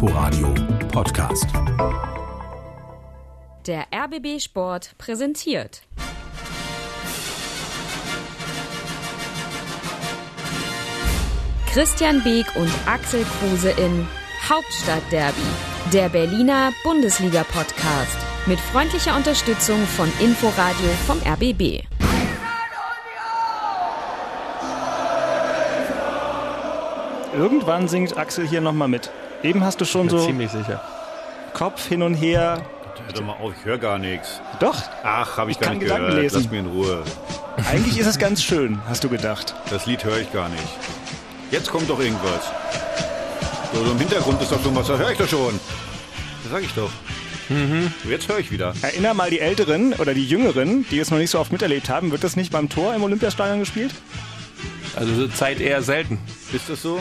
Inforadio Podcast. Der RBB Sport präsentiert. Christian Beek und Axel Kruse in Hauptstadtderby, der Berliner Bundesliga-Podcast mit freundlicher Unterstützung von Inforadio vom RBB. Irgendwann singt Axel hier nochmal mit. Eben hast du schon so Ziemlich sicher. Kopf hin und her. Hör doch mal auf, ich höre gar nichts. Doch, Ach, habe ich, Ich gar kann nicht Gedanken gehört. lesen. Lass mir in Ruhe. eigentlich ist es ganz schön, hast du gedacht. Das Lied höre ich gar nicht. Jetzt kommt doch irgendwas. So, so im Hintergrund ist doch schon was, das höre ich doch schon. Das sag ich doch. Mhm. So, jetzt höre ich wieder. Erinner mal die Älteren oder die Jüngeren, die es noch nicht so oft miterlebt haben. Wird das nicht beim Tor im Olympiastadion gespielt? Also so Zeit eher selten. Ist das so?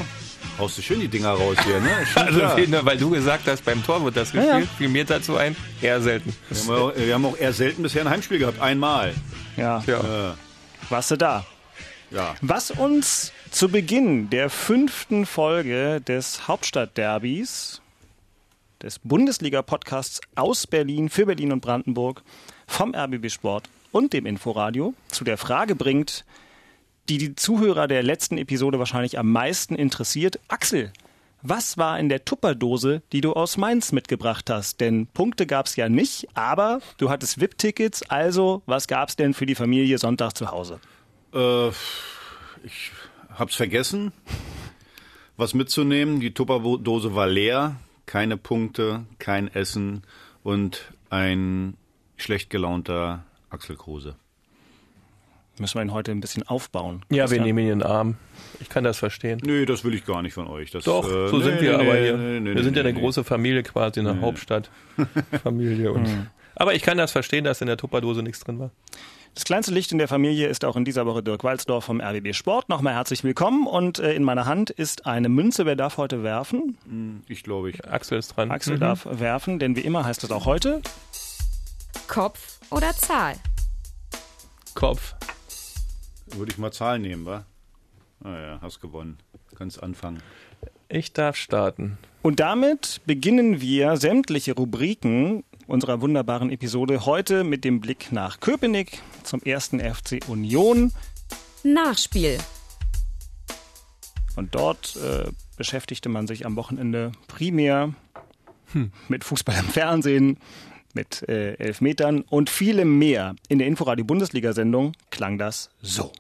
Haust du schön die Dinger raus hier, ne? Also klar. nur weil du gesagt hast, beim Tor wird das ja. gespielt, fiel mir dazu ein, eher selten. Wir haben, auch, wir haben auch eher selten bisher ein Heimspiel gehabt. Einmal. Ja, Ja. Äh, warst du da. ja. Was uns zu Beginn der fünften Folge des Hauptstadtderbys, des Bundesliga-Podcasts aus Berlin, für Berlin und Brandenburg, vom RBB Sport und dem Inforadio zu der Frage bringt, die die Zuhörer der letzten Episode wahrscheinlich am meisten interessiert. Axel, was war in der Tupperdose, die du aus Mainz mitgebracht hast? Denn Punkte gab es ja nicht, aber du hattest VIP-Tickets, also was gab es denn für die Familie Sonntag zu Hause? Äh, ich hab's vergessen, was mitzunehmen. Die Tupperdose war leer. Keine Punkte, kein Essen und ein schlecht gelaunter Axel Kruse. Müssen wir ihn heute ein bisschen aufbauen. Ja, wir nehmen ihn in den Arm. Ich kann das verstehen. Nee, das will ich gar nicht von euch. Das, Doch, äh, so nee, sind wir nee, aber nee, hier. nee, nee, wir sind nee, ja eine nee. große Familie quasi, eine Hauptstadtfamilie. Und Aber ich kann das verstehen, dass in der Tupperdose nichts drin war. Das kleinste Licht in der Familie ist auch in dieser Woche Dirk Walzdorf vom RBB Sport. Nochmal herzlich willkommen und äh, in meiner Hand ist eine Münze. Wer darf heute werfen? Ich glaube, ich. Axel ist dran. Axel Mhm. darf werfen, denn wie immer heißt es auch heute. Kopf oder Zahl? Kopf. Würde ich mal Zahlen nehmen, wa? Naja, hast gewonnen. Kannst anfangen. Ich darf starten. Und damit beginnen wir sämtliche Rubriken unserer wunderbaren Episode heute mit dem Blick nach Köpenick zum ersten FC Union. Nachspiel. Und dort äh, beschäftigte man sich am Wochenende primär mit Fußball im Fernsehen, mit äh, Elfmetern und vielem mehr. In der Inforadio-Bundesliga-Sendung klang das so.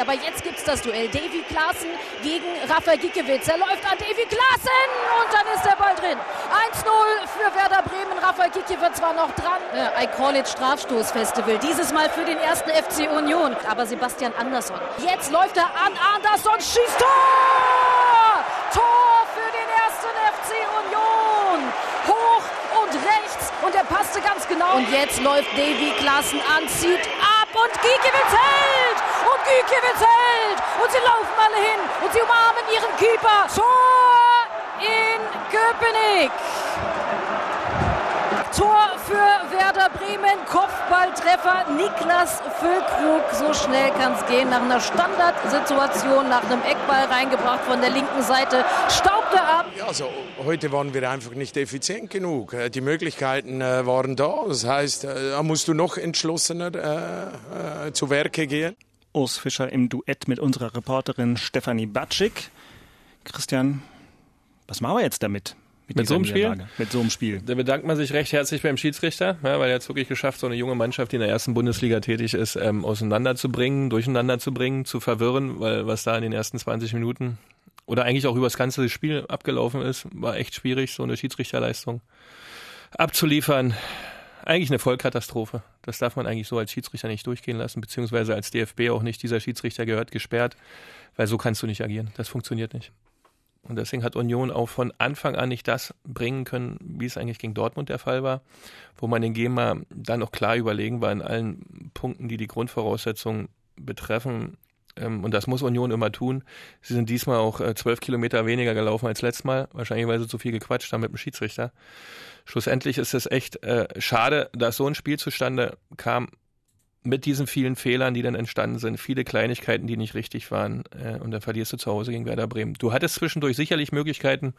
Aber jetzt gibt's das Duell. Davy Klaassen gegen Rafael Giekewitz. Er läuft an Davy Klaassen und dann ist der Ball drin. 1-0 für Werder Bremen. Rafael Giekewitz war noch dran. Ja, I call it Strafstoßfestival. Dieses Mal für den ersten FC Union. Aber Sebastian Andersson. Jetzt läuft er an Andersson. Schießt Tor! Tor für den ersten FC Union. Hoch und rechts. Und passte ganz genau. Und jetzt läuft Davy Klaassen an, zieht ab und Giekewitz hält! Und Giekewitz hält! Und sie laufen alle hin und sie umarmen ihren Keeper. Tor in Köpenick. Tor für Werder Bremen, Kopfballtreffer Niklas Füllkrug. So schnell kann es gehen. Nach einer Standardsituation, nach einem Eckball reingebracht von der linken Seite, staubt er ab. Ja, Also heute waren wir einfach nicht effizient genug. Äh, Die Möglichkeiten äh, waren da. Das heißt, äh, da musst du noch entschlossener äh, zu Werke gehen. Urs Fischer im Duett mit unserer Reporterin Stefanie Batschik. Christian, was machen wir jetzt damit? Mit dieser so einem Spiel? Mit so einem Spiel. Da bedankt man sich recht herzlich beim Schiedsrichter, ja, weil er hat es wirklich geschafft, so eine junge Mannschaft, die in der ersten Bundesliga tätig ist, ähm, auseinanderzubringen, durcheinander zu bringen, zu verwirren, weil was da in den ersten 20 Minuten oder eigentlich auch über das ganze Spiel abgelaufen ist, war echt schwierig, so eine Schiedsrichterleistung abzuliefern. Eigentlich eine Vollkatastrophe. Das darf man eigentlich so als Schiedsrichter nicht durchgehen lassen, beziehungsweise als DFB auch nicht. Dieser Schiedsrichter gehört gesperrt, weil so kannst du nicht agieren. Das funktioniert nicht. Und deswegen hat Union auch von Anfang an nicht das bringen können, wie es eigentlich gegen Dortmund der Fall war, wo man den GEMA dann auch klar überlegen war in allen Punkten, die die Grundvoraussetzungen betreffen. Ähm, Und das muss Union immer tun. Sie sind diesmal auch äh, zwölf Kilometer weniger gelaufen als letztes Mal, wahrscheinlich weil sie zu viel gequatscht haben mit dem Schiedsrichter. Schlussendlich ist es echt äh, schade, dass so ein Spiel zustande kam, mit diesen vielen Fehlern, die dann entstanden sind, viele Kleinigkeiten, die nicht richtig waren, äh, und dann verlierst du zu Hause gegen Werder Bremen. Du hattest zwischendurch sicherlich Möglichkeiten,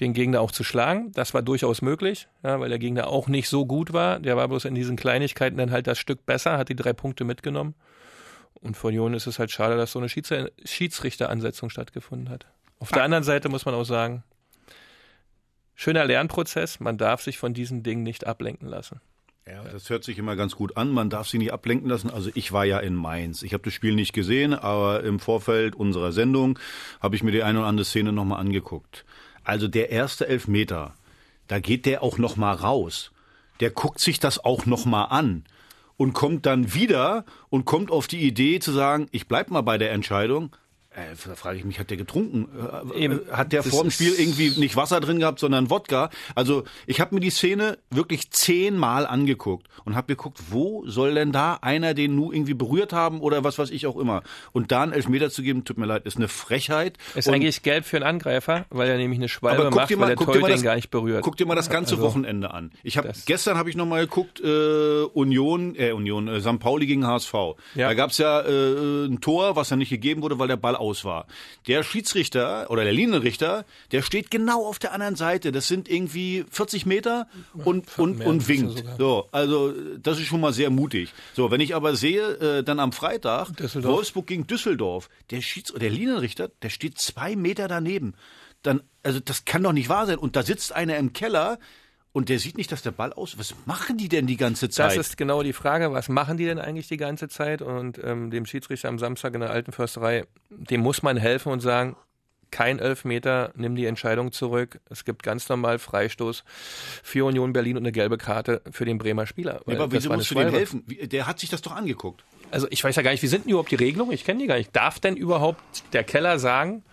den Gegner auch zu schlagen. Das war durchaus möglich, ja, weil der Gegner auch nicht so gut war. Der war bloß in diesen Kleinigkeiten dann halt das Stück besser, hat die drei Punkte mitgenommen. Und für Union ist es halt schade, dass so eine Schiedsrichteransetzung stattgefunden hat. Auf der anderen Seite muss man auch sagen, schöner Lernprozess, man darf sich von diesen Dingen nicht ablenken lassen. Ja, das hört sich immer ganz gut an. Man darf sich nicht ablenken lassen. Also ich war ja in Mainz. Ich habe das Spiel nicht gesehen, aber im Vorfeld unserer Sendung habe ich mir die eine oder andere Szene nochmal angeguckt. Also der erste Elfmeter, da geht der auch nochmal raus. Der guckt sich das auch nochmal an und kommt dann wieder und kommt auf die Idee zu sagen, ich bleib mal bei der Entscheidung. Äh, da frage ich mich, hat der getrunken? Äh, Eben. Hat der Das vor dem Spiel irgendwie nicht Wasser drin gehabt, sondern Wodka? Also ich habe mir die Szene wirklich zehnmal angeguckt und habe geguckt, wo soll denn da einer den nu irgendwie berührt haben oder was weiß ich auch immer. Und da einen Elfmeter zu geben, tut mir leid, ist eine Frechheit. Ist und eigentlich gelb für einen Angreifer, weil er nämlich eine Schwalbe aber guck macht, dir weil mal, der guck dir Torhüter mal das, gar nicht berührt. guck dir mal das ganze Also, Wochenende an. Ich habe das- gestern habe ich noch mal geguckt äh, Union, äh, Union, äh, St. Pauli gegen HSV. Ja. Da gab's ja äh, ein Tor, was ja nicht gegeben wurde, weil der Ball aus war. Der Schiedsrichter oder der Linienrichter, der steht genau auf der anderen Seite. Das sind irgendwie 40 Meter und und und winkt. sogar. So, also das ist schon mal sehr mutig. So, wenn ich aber sehe, äh, dann am Freitag. Wolfsburg gegen Düsseldorf, der Schieds der Linienrichter, der steht zwei Meter daneben. Dann, also das kann doch nicht wahr sein. Und da sitzt einer im Keller und der sieht nicht, dass der Ball aus. Was machen die denn die ganze Zeit? Das ist genau die Frage, was machen die denn eigentlich die ganze Zeit? Und ähm, dem Schiedsrichter am Samstag in der alten Försterei, dem muss man helfen und sagen, kein Elfmeter, nimm die Entscheidung zurück. Es gibt ganz normal Freistoß für Union Berlin und eine gelbe Karte für den Bremer Spieler. Ja, aber wieso musst du dem helfen? Der hat sich das doch angeguckt. Also ich weiß ja gar nicht, wie sind denn überhaupt die Regelungen? Ich kenne die gar nicht. Darf denn überhaupt der Keller sagen,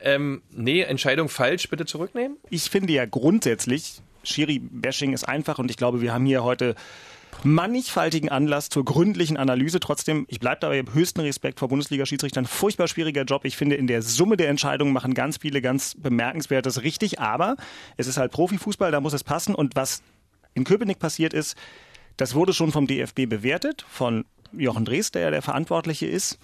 ähm, nee, Entscheidung falsch, bitte zurücknehmen? Ich finde ja grundsätzlich, Schiri-Bashing ist einfach und ich glaube, wir haben hier heute mannigfaltigen Anlass zur gründlichen Analyse. Trotzdem, ich bleibe dabei, habe höchsten Respekt vor Bundesliga-Schiedsrichtern. Furchtbar schwieriger Job. Ich finde, in der Summe der Entscheidungen machen ganz viele ganz Bemerkenswertes richtig. Aber es ist halt Profifußball, da muss es passen. Und was in Köpenick passiert ist, das wurde schon vom DFB bewertet, von Jochen Drees, der ja der Verantwortliche ist.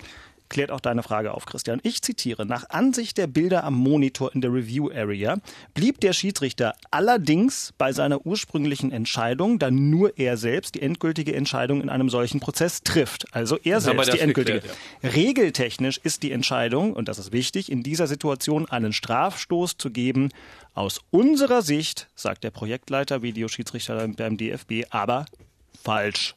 Klärt auch deine Frage auf, Christian. Ich zitiere, nach Ansicht der Bilder am Monitor in der Review Area blieb der Schiedsrichter allerdings bei seiner ursprünglichen Entscheidung, da nur er selbst die endgültige Entscheidung in einem solchen Prozess trifft. Also er wir selbst die das endgültige. geklärt, Regeltechnisch ist die Entscheidung, und das ist wichtig, in dieser Situation einen Strafstoß zu geben. Aus unserer Sicht, sagt der Projektleiter, Videoschiedsrichter beim DFB, aber falsch.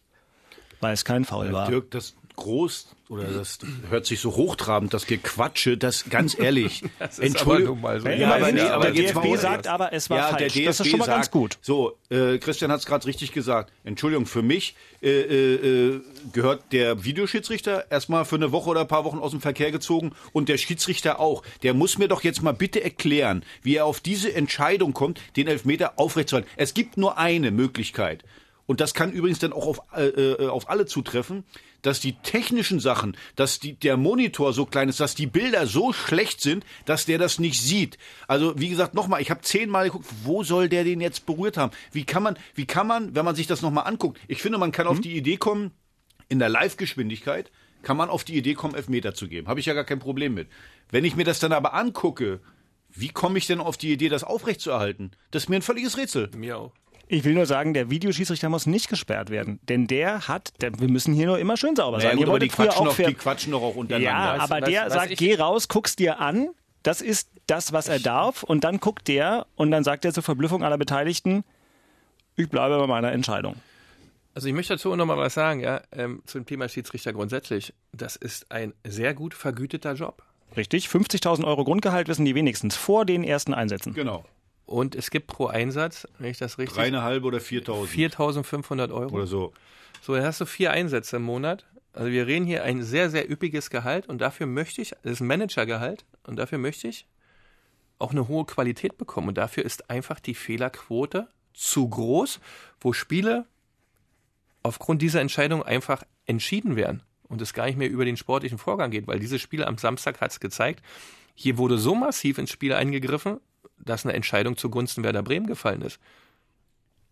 Weil es kein Foul war. Dirk, das groß oder das hört sich so hochtrabend, das Gequatsche, das ganz ehrlich. Das Entschuldigung. aber so. Ja, aber nee, der aber jetzt DFB mal- sagt aber, es war ja, falsch. Der DFB das ist schon mal sagt, ganz gut. So, äh, Christian hat es gerade richtig gesagt. Entschuldigung, für mich äh, äh, äh, gehört der Videoschiedsrichter erstmal für eine Woche oder ein paar Wochen aus dem Verkehr gezogen und der Schiedsrichter auch. Der muss mir doch jetzt mal bitte erklären, wie er auf diese Entscheidung kommt, den Elfmeter aufrechtzuerhalten. Es gibt nur eine Möglichkeit. Und das kann übrigens dann auch auf, äh, äh, auf alle zutreffen, dass die technischen Sachen, dass die, der Monitor so klein ist, dass die Bilder so schlecht sind, dass der das nicht sieht. Also wie gesagt, nochmal, ich habe zehnmal geguckt, wo soll der den jetzt berührt haben? Wie kann man, wie kann man, wenn man sich das nochmal anguckt, ich finde, man kann auf die Idee kommen, in der Live-Geschwindigkeit kann man auf die Idee kommen, Elfmeter zu geben. Habe ich ja gar kein Problem mit. Wenn ich mir das dann aber angucke, wie komme ich denn auf die Idee, das aufrechtzuerhalten? Das ist mir ein völliges Rätsel. Mir auch. Ich will nur sagen, der Videoschiedsrichter muss nicht gesperrt werden. Denn der hat, der, wir müssen hier nur immer schön sauber sein. Ja, gut, die quatschen, fair- die quatschen doch auch untereinander. Ja, aber weißt- der was sagt, geh raus, guck's dir an. Das ist das, was er darf. Und dann guckt der und dann sagt er zur Verblüffung aller Beteiligten, ich bleibe bei meiner Entscheidung. Also ich möchte dazu noch mal was sagen, ja, ähm, zum Thema Schiedsrichter grundsätzlich. Das ist ein sehr gut vergüteter Job. Richtig? 50.000 Euro Grundgehalt wissen die wenigstens vor den ersten Einsätzen. Genau. Und es gibt pro Einsatz, wenn ich das richtig Dreieinhalb oder viertausend. 4.500 Euro. oder so. So, dann hast du vier Einsätze im Monat. Also wir reden hier ein sehr, sehr üppiges Gehalt und dafür möchte ich, das ist ein Managergehalt und dafür möchte ich auch eine hohe Qualität bekommen. Und dafür ist einfach die Fehlerquote zu groß, wo Spiele aufgrund dieser Entscheidung einfach entschieden werden und es gar nicht mehr über den sportlichen Vorgang geht, weil dieses Spiel am Samstag hat es gezeigt, hier wurde so massiv ins Spiel eingegriffen, dass eine Entscheidung zugunsten Werder Bremen gefallen ist.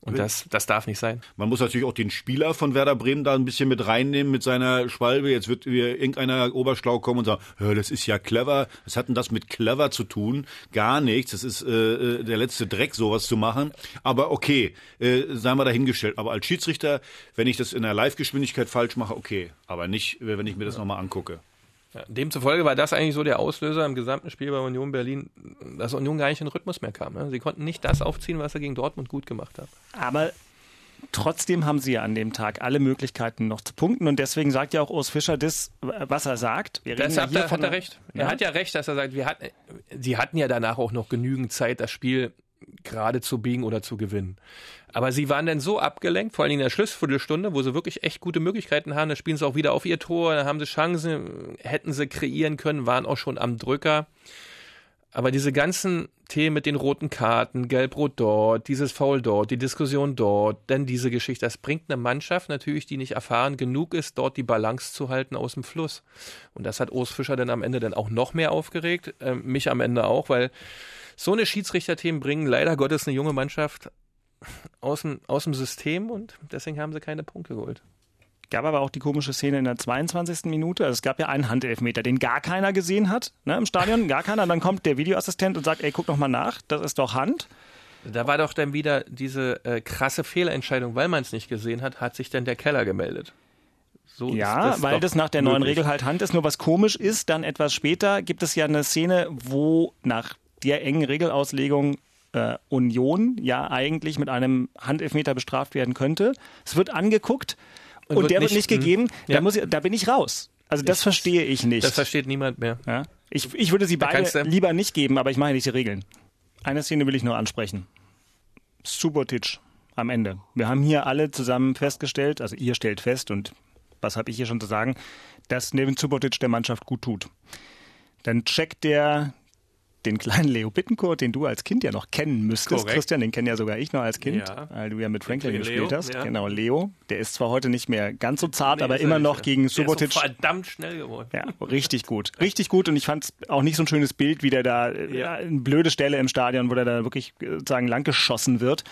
Und das, das darf nicht sein. Man muss natürlich auch den Spieler von Werder Bremen da ein bisschen mit reinnehmen mit seiner Schwalbe. Jetzt wird wieder irgendeiner Oberschlau kommen und sagen, ja, das ist ja clever. Was hat denn das mit clever zu tun? Gar nichts. Das ist äh, der letzte Dreck, sowas zu machen. Aber okay, äh, seien wir dahingestellt. Aber als Schiedsrichter, wenn ich das in der Live-Geschwindigkeit falsch mache, okay. Aber nicht, wenn ich mir das nochmal angucke. Ja, demzufolge war das eigentlich so der Auslöser im gesamten Spiel bei Union Berlin, dass Union gar nicht in Rhythmus mehr kam. Ne? Sie konnten nicht das aufziehen, was sie gegen Dortmund gut gemacht haben. Aber trotzdem haben sie ja an dem Tag alle Möglichkeiten noch zu punkten und deswegen sagt ja auch Urs Fischer das, was er sagt. Wir reden Deshalb ja hat er recht. Ja? Er hat ja recht, dass er sagt, wir hatten, sie hatten ja danach auch noch genügend Zeit, das Spiel gerade zu biegen oder zu gewinnen. Aber sie waren dann so abgelenkt, vor allem in der Schlussviertelstunde, wo sie wirklich echt gute Möglichkeiten haben. Da spielen sie auch wieder auf ihr Tor, da haben sie Chancen, hätten sie kreieren können, waren auch schon am Drücker. Aber diese ganzen Themen mit den roten Karten, Gelb-Rot dort, dieses Foul dort, die Diskussion dort, dann diese Geschichte, das bringt eine Mannschaft natürlich, die nicht erfahren genug ist, dort die Balance zu halten aus dem Fluss. Und das hat Urs Fischer dann am Ende dann auch noch mehr aufgeregt, äh, mich am Ende auch, weil so eine Schiedsrichterthemen bringen leider Gottes eine junge Mannschaft aus dem, aus dem System und deswegen haben sie keine Punkte geholt. Gab aber auch die komische Szene in der 22. Minute. Also es gab ja einen Handelfmeter, den gar keiner gesehen hat ne, im Stadion. Gar keiner. Dann kommt der Videoassistent und sagt, ey, guck noch mal nach, das ist doch Hand. Da war doch dann wieder diese äh, krasse Fehlentscheidung, weil man es nicht gesehen hat, hat sich dann der Keller gemeldet. So ja, das weil das nach der möglich. neuen Regel halt Hand ist. Nur was komisch ist, dann etwas später gibt es ja eine Szene, wo nach der engen Regelauslegung äh, Union ja eigentlich mit einem Handelfmeter bestraft werden könnte. Es wird angeguckt und, und wird der nicht, wird nicht gegeben. Ja. Da, muss ich, da bin ich raus. Also das ich, verstehe ich nicht. Das versteht niemand mehr. Ja? Ich, ich würde sie beide lieber nicht geben, aber ich mache nicht die Regeln. Eine Szene will ich nur ansprechen. Subotic am Ende. Wir haben hier alle zusammen festgestellt, also ihr stellt fest und was habe ich hier schon zu sagen, dass Nevin Subotic der Mannschaft gut tut. Dann checkt der den kleinen Leo Bittencourt, den du als Kind ja noch kennen müsstest. Korrekt. Christian, den kenne ja sogar ich noch als Kind, ja. weil du ja mit Franklin gespielt Leo, hast. Ja. Genau, Leo. Der ist zwar heute nicht mehr ganz so zart, nee, aber immer noch gegen Subotic. Der ist so verdammt schnell geworden. Ja, richtig gut. Richtig gut und ich fand es auch nicht so ein schönes Bild, wie der da, ja. eine blöde Stelle im Stadion, wo der da wirklich sozusagen langgeschossen wird.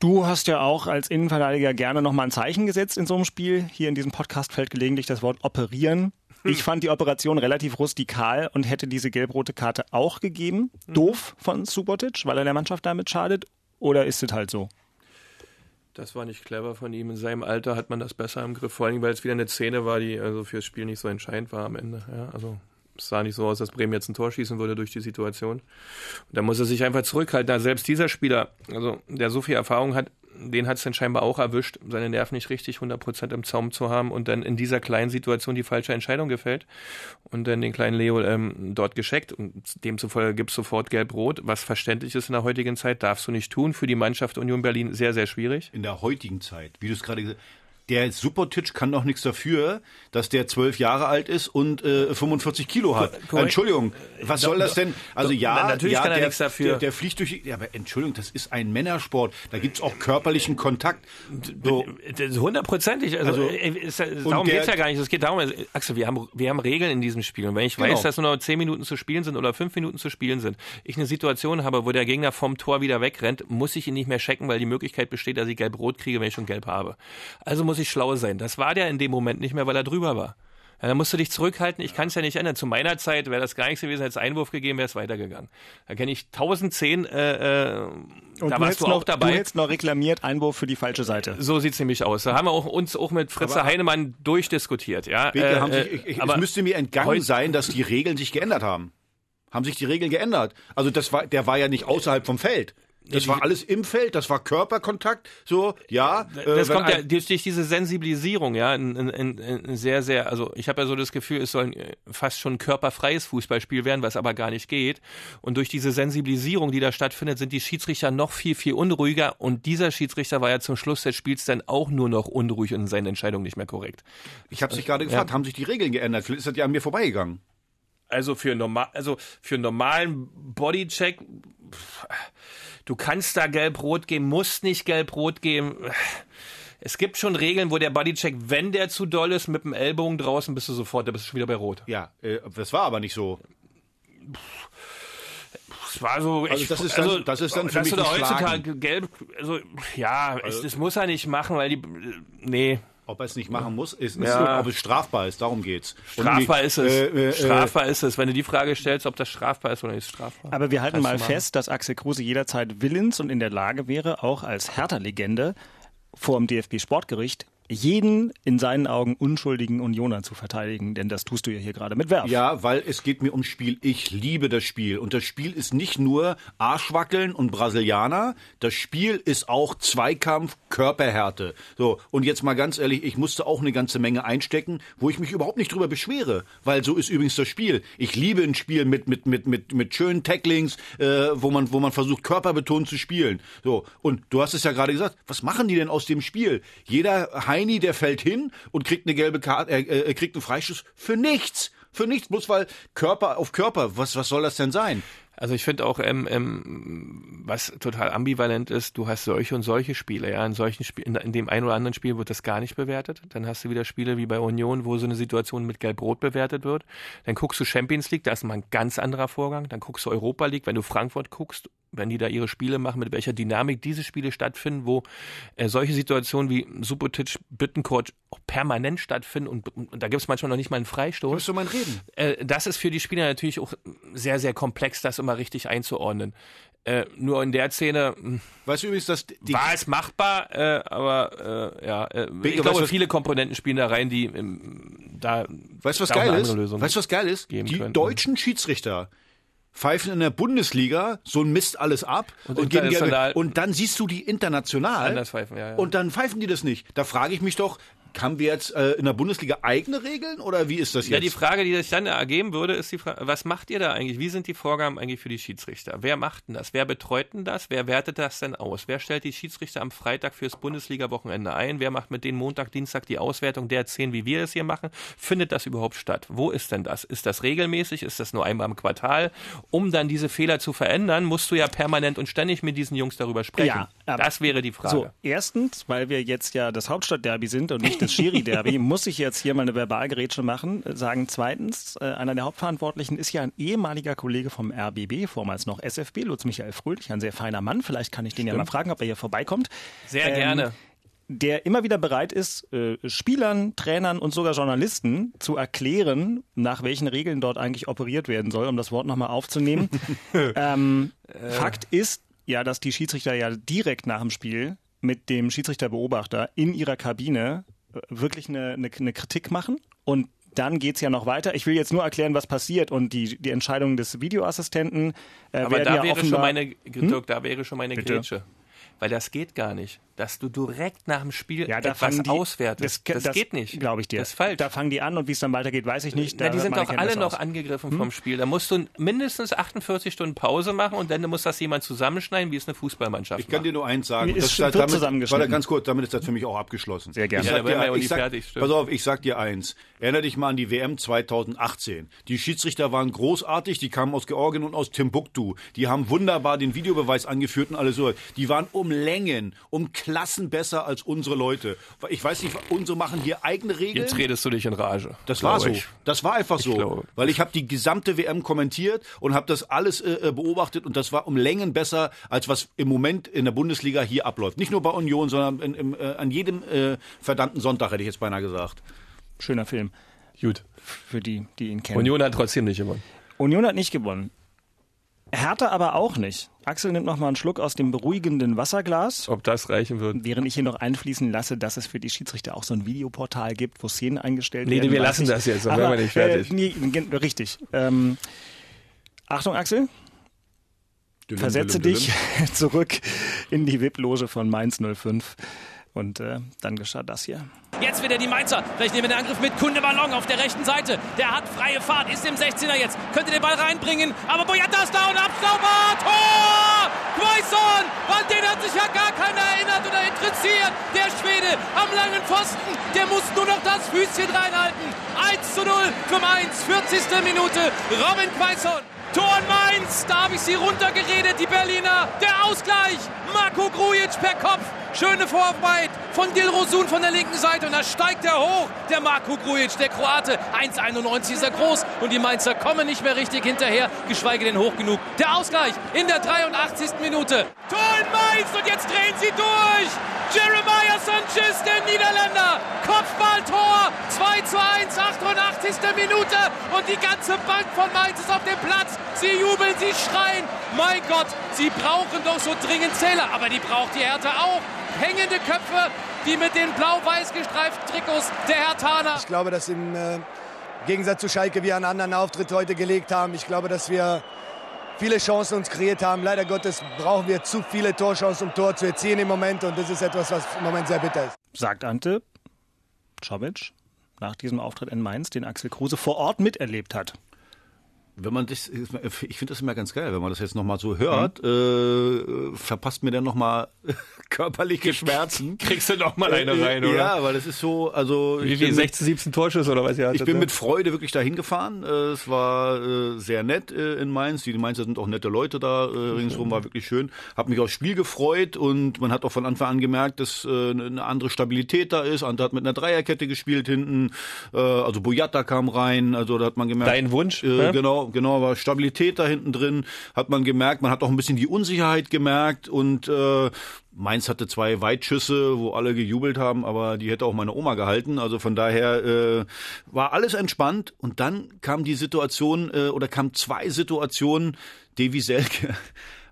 Du hast ja auch als Innenverteidiger gerne nochmal ein Zeichen gesetzt in so einem Spiel. Hier in diesem Podcast fällt gelegentlich das Wort operieren. Ich fand die Operation relativ rustikal und hätte diese gelb-rote Karte auch gegeben. Mhm. Doof von Subotic, weil er der Mannschaft damit schadet. Oder ist es halt so? Das war nicht clever von ihm. In seinem Alter hat man das besser im Griff, vor allem weil es wieder eine Szene war, die also fürs Spiel nicht so entscheidend war am Ende. Ja, also es sah nicht so aus, dass Bremen jetzt ein Tor schießen würde durch die Situation. Und da muss er sich einfach zurückhalten. Da selbst dieser Spieler, also der so viel Erfahrung hat, den hat es dann scheinbar auch erwischt, seine Nerven nicht richtig 100% im Zaum zu haben und dann in dieser kleinen Situation die falsche Entscheidung gefällt und dann den kleinen Leo ähm, dort gescheckt und demzufolge gibt es sofort gelb-rot, was verständlich ist in der heutigen Zeit, darfst du nicht tun, für die Mannschaft Union Berlin sehr, sehr schwierig. In der heutigen Zeit, wie du es gerade gesagt hast, der Subotic kann doch nichts dafür, dass der zwölf Jahre alt ist und äh, 45 Kilo hat. Korrekt. Entschuldigung, was soll das denn? Also ja, natürlich ja, kann er der, nichts dafür. Der, der fliegt durch. Ja, aber Entschuldigung, das ist ein Männersport. Da gibt's auch körperlichen Kontakt. So. Hundertprozentig. Also, also ist, darum geht's ja gar nicht. Es geht darum, Axel, wir haben wir haben Regeln in diesem Spiel und wenn ich genau. weiß, dass nur noch zehn Minuten zu spielen sind oder fünf Minuten zu spielen sind, ich eine Situation habe, wo der Gegner vom Tor wieder wegrennt, muss ich ihn nicht mehr checken, weil die Möglichkeit besteht, dass ich gelb-rot kriege, wenn ich schon gelb habe. Also muss ich schlau sein. Das war der in dem Moment nicht mehr, weil er drüber war. Ja, da musst du dich zurückhalten. Ich kann es ja nicht ändern. Zu meiner Zeit wäre das gar nichts gewesen, hätte es Einwurf gegeben, wäre es weitergegangen. Da kenne ich 1010, äh, äh, und da warst du auch dabei. Du hättest noch reklamiert, Einwurf für die falsche Seite. So sieht es nämlich aus. Da haben wir auch, uns auch mit Fritze aber, Heinemann durchdiskutiert. Ja, äh, haben sich, ich, ich, es müsste mir entgangen sein, dass die Regeln sich geändert haben. Haben sich die Regeln geändert? Also das war, der war ja nicht außerhalb vom Feld. Das war alles im Feld, das war Körperkontakt, so, ja. Das äh, kommt ja durch diese Sensibilisierung, ja, ein, ein, ein sehr, sehr, also ich habe ja so das Gefühl, es soll fast schon ein körperfreies Fußballspiel werden, was aber gar nicht geht. Und durch diese Sensibilisierung, die da stattfindet, sind die Schiedsrichter noch viel, viel unruhiger. Und dieser Schiedsrichter war ja zum Schluss des Spiels dann auch nur noch unruhig und in seinen Entscheidungen nicht mehr korrekt. Ich habe sich gerade gefragt, ja. haben sich die Regeln geändert? Vielleicht ist das ja an mir vorbeigegangen. Also für normal, also für normalen Bodycheck. Du kannst da gelb-rot geben, musst nicht gelb-rot geben. Es gibt schon Regeln, wo der Bodycheck, wenn der zu doll ist, mit dem Ellbogen draußen, bist du sofort, da bist du schon wieder bei Rot. Ja, äh, das war aber nicht so. es war so. Also ich- das ist dann- also, das ist dann für mich du da Schlagen. heutzutage gelb. Also ja, ich, das muss er nicht machen, weil die. Nee. Ob er es nicht machen muss, ist, ist Ja. ob es strafbar ist, darum geht's. Strafbar ist es. äh, äh, äh, strafbar ist es. Wenn du die Frage stellst, ob das strafbar ist oder nicht strafbar. Aber wir halten mal fest, dass Axel Kruse jederzeit willens und in der Lage wäre, auch als Hertha-Legende vor dem DFB-Sportgericht jeden in seinen Augen unschuldigen Unioner zu verteidigen, denn das tust du ja hier gerade mit Werf. Ja, weil es geht mir ums Spiel. Ich liebe das Spiel. Und das Spiel ist nicht nur Arschwackeln und Brasilianer. Das Spiel ist auch Zweikampf, Körperhärte. So, und jetzt mal ganz ehrlich, ich musste auch eine ganze Menge einstecken, wo ich mich überhaupt nicht drüber beschwere. Weil so ist übrigens das Spiel. Ich liebe ein Spiel mit, mit, mit, mit, mit schönen Tacklings, äh, wo, man, wo man versucht, körperbetont zu spielen. So, und du hast es ja gerade gesagt, was machen die denn aus dem Spiel? Jeder Heini, der fällt hin und kriegt eine gelbe Karte, äh, äh, kriegt einen Freistoß für nichts. Für nichts, bloß weil Körper auf Körper, was, was soll das denn sein? Also ich finde auch, ähm, ähm, was total ambivalent ist, du hast solche und solche Spiele. Ja, in solchen Spielen, in dem einen oder anderen Spiel wird das gar nicht bewertet. Dann hast du wieder Spiele wie bei Union, wo so eine Situation mit Gelb-Rot bewertet wird. Dann guckst du Champions League, da ist mal ein ganz anderer Vorgang. Dann guckst du Europa League, wenn du Frankfurt guckst, wenn die da ihre Spiele machen, mit welcher Dynamik diese Spiele stattfinden, wo äh, solche Situationen wie Subotic, Bittencourt auch permanent stattfinden und, und da gibt es manchmal noch nicht mal einen Freistoß. Hörst du mein Reden? Äh, das ist für die Spieler natürlich auch sehr, sehr komplex, das immer richtig einzuordnen. Äh, nur in der Szene mh, Weißt du übrigens, dass war es machbar, äh, aber äh, ja, äh, ich glaube, viele Komponenten spielen da rein, die ähm, da Weißt du, was da geil ist? Weißt du, was geil ist? Die könnten. deutschen Schiedsrichter pfeifen in der Bundesliga so ein Mist alles ab Und und, geben gelbe. und dann siehst du die international Anders pfeifen, ja, ja. und dann pfeifen die das nicht. Da frage ich mich doch, haben wir jetzt äh, in der Bundesliga eigene Regeln oder wie ist das Ja, jetzt? die Frage, die sich dann ergeben würde, ist die Frage, was macht ihr da eigentlich? Wie sind die Vorgaben eigentlich für die Schiedsrichter? Wer macht denn das? Wer betreut denn das? Wer wertet das denn aus? Wer stellt die Schiedsrichter am Freitag fürs Bundesliga-Wochenende ein? Wer macht mit denen Montag, Dienstag die Auswertung der zehn, wie wir es hier machen? Findet das überhaupt statt? Wo ist denn das? Ist das regelmäßig? Ist das nur einmal im Quartal? Um dann diese Fehler zu verändern, musst du ja permanent und ständig mit diesen Jungs darüber sprechen. Ja, das wäre die Frage. So, erstens, weil wir jetzt ja das Hauptstadtderby sind und nicht das Schiri-Derby, muss ich jetzt hier mal eine Verbalgerätsche machen. äh, Sagen zweitens, äh, einer der Hauptverantwortlichen ist ja ein ehemaliger Kollege vom RBB, vormals noch SFB, Lutz Michael Fröhlich, ein sehr feiner Mann. Vielleicht kann ich den ja mal fragen, ob er hier vorbeikommt. Sehr Ähm, gerne. der immer wieder bereit ist, äh, Spielern, Trainern und sogar Journalisten zu erklären, nach welchen Regeln dort eigentlich operiert werden soll, um das Wort nochmal aufzunehmen. ähm, Fakt ist ja, dass die Schiedsrichter ja direkt nach dem Spiel mit dem Schiedsrichterbeobachter in ihrer Kabine äh, wirklich eine, eine, eine Kritik machen und dann geht's ja noch weiter. Ich will jetzt nur erklären, was passiert und die, die Entscheidung des Videoassistenten äh, Aber da ja wäre schon offenbar... meine, Dirk, da wäre schon meine Bitte? Grätsche. Weil das geht gar nicht. Dass du direkt nach dem Spiel Ja, da etwas die, auswertest. Das, geht nicht. Glaube ich dir. Das ist falsch. Da fangen die an und wie es dann weitergeht, weiß ich nicht. Da Na, die sind doch alle noch aus. angegriffen vom Spiel. Da musst du mindestens 48 Stunden Pause machen und dann muss das jemand zusammenschneiden, wie es eine Fußballmannschaft ich kann macht. dir nur eins sagen. Mir ist das, damit, zusammengeschnitten. warte, ganz kurz, damit ist das für mich auch abgeschlossen. Sehr gerne. Ich Ja, sag dir, ja ich sag, fertig, stimmt. pass auf, ich sag dir eins. Erinner dich mal an die WM 2018. Die Schiedsrichter waren großartig, die kamen aus Georgien und aus Timbuktu. Die haben wunderbar den Videobeweis angeführt und alles so. Die waren um Längen, um Klassen besser als unsere Leute. Ich weiß nicht, unsere machen hier eigene Regeln. Jetzt redest du dich in Rage. Das war so. ich. Das war einfach so. glaube. Weil ich habe die gesamte WM kommentiert und habe das alles äh, äh, beobachtet und das war um Längen besser, als was im Moment in der Bundesliga hier abläuft. Nicht nur bei Union, sondern in, im, äh, an jedem äh, verdammten Sonntag, hätte ich jetzt beinahe gesagt. Schöner Film Gut. für die, die ihn kennen. Union hat trotzdem nicht gewonnen. Union hat nicht gewonnen. Hertha aber auch nicht. Axel nimmt noch mal einen Schluck aus dem beruhigenden Wasserglas, Ob das reichen wird? während ich hier noch einfließen lasse, dass es für die Schiedsrichter auch so ein Videoportal gibt, wo Szenen eingestellt Nee, werden. wir weiß lassen ich. das jetzt, dann werden wir nicht fertig. Äh, nee, richtig. Ähm, Achtung, Axel, versetze dich zurück in die VIP-Loge von Mainz 05. Und äh, dann geschah das hier. Jetzt wieder die Mainzer. Vielleicht nehmen wir den Angriff mit Kunde Ballon auf der rechten Seite. Der hat freie Fahrt, ist im 16er jetzt. Könnte den Ball reinbringen. Aber Boyata ist da und Abstauber. Tor! Quaison! An den hat sich ja gar keiner erinnert oder interessiert. Der Schwede am langen Pfosten. Der muss nur noch das Füßchen reinhalten. 1 zu 0 für Mainz. 40. Minute. Robin Quaison. Tor in Mainz. Da habe ich sie runtergeredet, die Berliner. Der Ausgleich. Marco Grujic per Kopf. Schöne Vorarbeit von Dilrosun von der linken Seite. Und da steigt er hoch. Der Marco Grujic, der Kroate. 1,91 ist er groß. Und die Mainzer kommen nicht mehr richtig hinterher, geschweige denn hoch genug. Der Ausgleich in der 83. Minute. Tor in Mainz und jetzt drehen sie durch. Jeremiah Sanchez, der Niederländer. Kopfballtor. 2 zu 1, 88. Minute. Und die ganze Bank von Mainz ist auf dem Platz. Sie jubeln, sie schreien. Mein Gott, sie brauchen doch so dringend Zähler. Aber die braucht die Hertha auch. Hängende Köpfe, die mit den blau-weiß gestreiften Trikots der Herthaner. Ich glaube, dass im äh, Gegensatz zu Schalke wir einen anderen Auftritt heute gelegt haben. Ich glaube, dass wir viele Chancen uns kreiert haben. Leider Gottes brauchen wir zu viele Torchancen, um Tor zu erzielen im Moment. Und das ist etwas, was im Moment sehr bitter ist. Sagt Ante Czovic nach diesem Auftritt in Mainz, den Axel Kruse vor Ort miterlebt hat. Wenn man das, ich finde das immer ganz geil, wenn man das jetzt nochmal so hört, mhm. äh, verpasst mir dann nochmal körperliche Schmerzen. Kriegst du noch mal eine äh, rein, oder? Ja, weil das ist so, also. Wie viel, 16, 17 Torschüsse oder was ihr hattet? Ich bin mit Freude wirklich dahin gefahren. Äh, es war äh, sehr nett in Mainz. Die Mainzer sind auch nette Leute da ringsrum, war wirklich schön. Hab mich aufs Spiel gefreut und man hat auch von Anfang an gemerkt, dass eine andere Stabilität da ist. Ante hat mit einer Dreierkette gespielt hinten. Also Boyata kam rein, also da hat man gemerkt. Dein Wunsch? Äh, genau, genau, war Stabilität da hinten drin, hat man gemerkt, man hat auch ein bisschen die Unsicherheit gemerkt und äh, Mainz hatte zwei Weitschüsse, wo alle gejubelt haben, aber die hätte auch meine Oma gehalten. Also von daher äh, war alles entspannt. Und dann kam die Situation äh, oder kam zwei Situationen. Devi Selke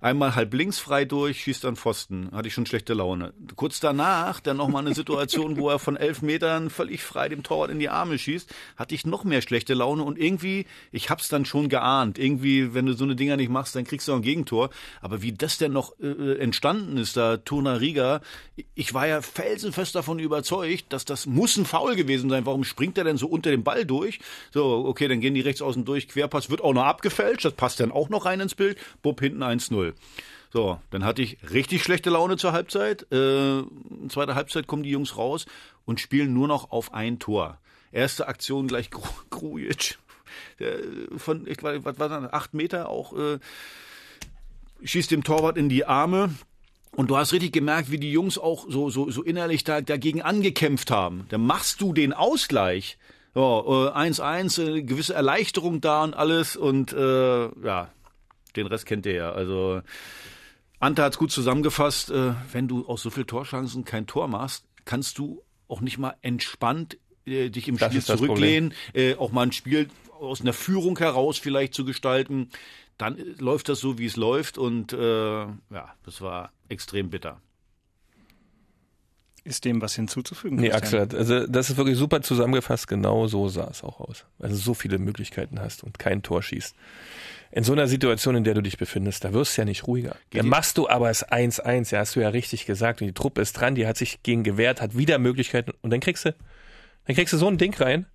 einmal halb links frei durch, schießt an Pfosten. Hatte ich schon schlechte Laune. Kurz danach dann nochmal eine Situation, wo er von elf Metern völlig frei dem Torwart in die Arme schießt, hatte ich noch mehr schlechte Laune und irgendwie, ich hab's dann schon geahnt. Irgendwie, wenn du so eine Dinger nicht machst, dann kriegst du auch ein Gegentor. Aber wie das denn noch äh, entstanden ist, da Turner Riga, ich war ja felsenfest davon überzeugt, dass das muss ein Foul gewesen sein. Warum springt er denn so unter dem Ball durch? So, okay, dann gehen die rechts außen durch, Querpass wird auch noch abgefälscht, das passt dann auch noch rein ins Bild. Bub hinten 1-0. So, dann hatte ich richtig schlechte Laune zur Halbzeit. Äh, zweite Halbzeit kommen die Jungs raus und spielen nur noch auf ein Tor. Erste Aktion gleich Grujic. Von, ich weiß, was war das, acht Meter auch, äh, schießt dem Torwart in die Arme. Und du hast richtig gemerkt, wie die Jungs auch so, so, so innerlich da, dagegen angekämpft haben. Dann machst du den Ausgleich. 1-1, ja, äh, gewisse Erleichterung da und alles. Und äh, ja, den Rest kennt ihr ja. Also Ante hat es gut zusammengefasst. Äh, wenn du aus so viel Torchancen kein Tor machst, kannst du auch nicht mal entspannt äh, dich im das Spiel zurücklehnen, äh, auch mal ein Spiel aus einer Führung heraus vielleicht zu gestalten. Dann äh, läuft das so, wie es läuft. Und äh, ja, das war extrem bitter. Ist dem was hinzuzufügen? Nee, Axel, also das ist wirklich super zusammengefasst. Genau so sah es auch aus. Also so viele Möglichkeiten hast und kein Tor schießt in so einer Situation, in der du dich befindest, da wirst du ja nicht ruhiger. Dann machst du aber es 1-1, ja, hast du ja richtig gesagt. Und die Truppe ist dran, die hat sich gegen gewehrt, hat wieder Möglichkeiten. Und dann kriegst du, dann kriegst du so ein Ding rein.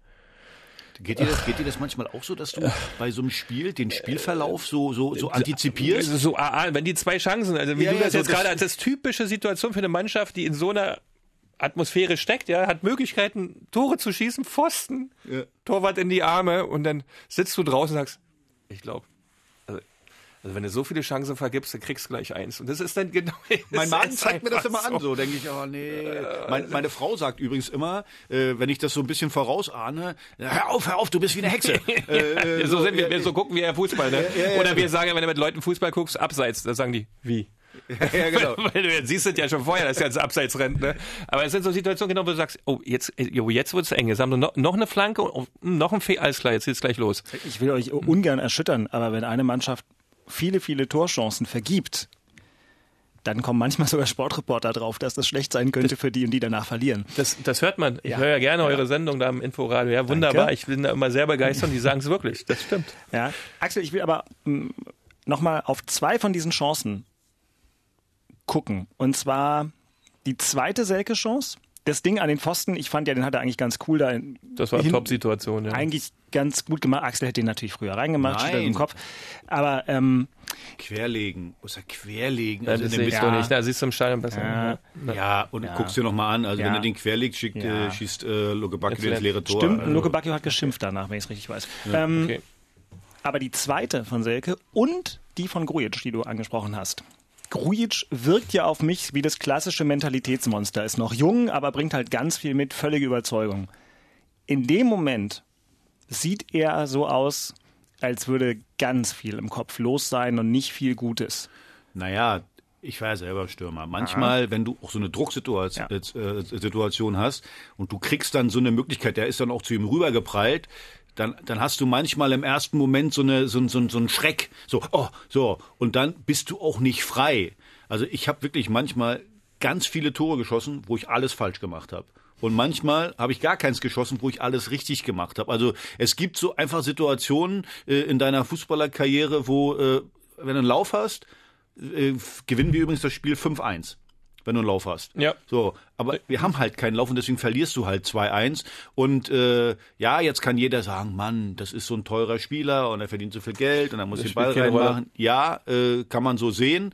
Geht dir, das, geht dir das manchmal auch so, dass du bei so einem Spiel den Spielverlauf so, so, so antizipierst? So, ah, wenn die zwei Chancen, also wie ja, du das ja, jetzt gerade als das typische Situation für eine Mannschaft, die in so einer Atmosphäre steckt, ja, hat Möglichkeiten, Tore zu schießen, Pfosten, ja. Torwart in die Arme und dann sitzt du draußen und sagst, ich glaube, also wenn du so viele Chancen vergibst, dann kriegst du gleich eins. Und das ist dann genau. Mein Mann zeigt mir das immer so. an, so denke ich, oh nee. Mein, meine Frau sagt übrigens immer, äh, wenn ich das so ein bisschen vorausahne, hör auf, hör auf, du bist wie eine Hexe. äh, so, so, sind wir, wir, so gucken wir ja Fußball, ne? Oder wir sagen, wenn du mit Leuten Fußball guckst, abseits, da sagen die, wie? ja, genau. Weil du jetzt siehst es ja schon vorher, dass jetzt abseits rennt. Ne? Aber es sind so Situationen, genau, wo du sagst, oh, jetzt, jo, jetzt wird es eng. Jetzt haben wir noch, noch eine Flanke, und noch ein Fe alles klar, jetzt geht's gleich los. Ich will euch ungern erschüttern, aber wenn eine Mannschaft viele, viele Torchancen vergibt, dann kommen manchmal sogar Sportreporter drauf, dass das schlecht sein könnte für die und die danach verlieren. Das, das hört man. Ich ja. höre ja gerne ja. eure Sendung da im Inforadio. Ja, wunderbar. Danke. Ich bin da immer sehr begeistert und die sagen es wirklich. Das stimmt. Ja. Axel, ich will aber mm, nochmal auf zwei von diesen Chancen gucken. Und zwar die zweite Selke-Chance das Ding an den Pfosten, ich fand ja, den hat er eigentlich ganz cool da. Das war eine Top-Situation, ja. Eigentlich ganz gut gemacht. Axel hätte den natürlich früher reingemacht, steht im Kopf. Aber ähm, Querlegen, muss er querlegen. Ja, also das siehst ja. du nicht, da siehst du im Stadion besser. Ja, ja und ja. guckst dir nochmal an. Also wenn er den querlegt, schickt, äh, schießt äh, Luke Bacchio ins leere Tor. Stimmt, also. Luke Bacchio hat geschimpft danach, wenn ich es richtig weiß. Ähm, okay. Aber die zweite von Selke und die von Grujic, die du angesprochen hast, Grujic wirkt ja auf mich wie das klassische Mentalitätsmonster. Ist noch jung, aber bringt halt ganz viel mit, völlige Überzeugung. In dem Moment sieht er so aus, als würde ganz viel im Kopf los sein und nicht viel Gutes. Naja, ich war ja selber Stürmer. Manchmal, Aha. wenn du auch so eine Drucksituation ja. äh, hast und du kriegst dann so eine Möglichkeit, der ist dann auch zu ihm rübergeprallt, dann, dann hast du manchmal im ersten Moment so, eine, so, so, so einen Schreck. So, oh, so. Und dann bist du auch nicht frei. Also ich habe wirklich manchmal ganz viele Tore geschossen, wo ich alles falsch gemacht habe. Und manchmal habe ich gar keins geschossen, wo ich alles richtig gemacht habe. Also es gibt so einfach Situationen äh, in deiner Fußballerkarriere, wo, äh, wenn du einen Lauf hast, äh, gewinnen wir übrigens das Spiel 5-1 wenn du einen Lauf hast. Ja. So, aber wir haben halt keinen Lauf und deswegen verlierst du halt 2-1. Und äh, ja, jetzt kann jeder sagen, Mann, das ist so ein teurer Spieler und er verdient so viel Geld und er muss das den Ball reinmachen. Ja, äh, kann man so sehen.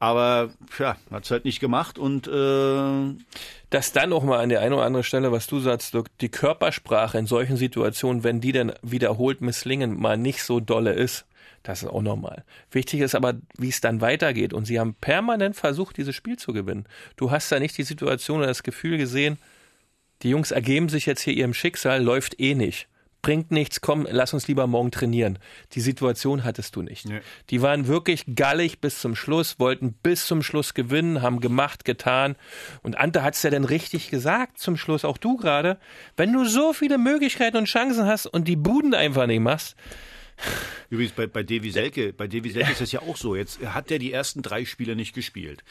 Aber ja, hat es halt nicht gemacht und äh, dass dann auch mal an der einen oder anderen Stelle, was du sagst, die Körpersprache in solchen Situationen, wenn die dann wiederholt misslingen, mal nicht so dolle ist. Das ist auch normal. Wichtig ist aber, wie es dann weitergeht. Und sie haben permanent versucht, dieses Spiel zu gewinnen. Du hast da nicht die Situation oder das Gefühl gesehen, die Jungs ergeben sich jetzt hier ihrem Schicksal, läuft eh nicht. Bringt nichts, komm, lass uns lieber morgen trainieren. Die Situation hattest du nicht. Nee. Die waren wirklich gallig bis zum Schluss, wollten bis zum Schluss gewinnen, haben gemacht, getan. Und Ante hat es ja dann richtig gesagt zum Schluss, auch du gerade. Wenn du so viele Möglichkeiten und Chancen hast und die Buden einfach nicht machst, Übrigens bei, bei Davy Selke, bei Davy Selke ist das ja auch so. Jetzt hat der die ersten drei Spiele nicht gespielt.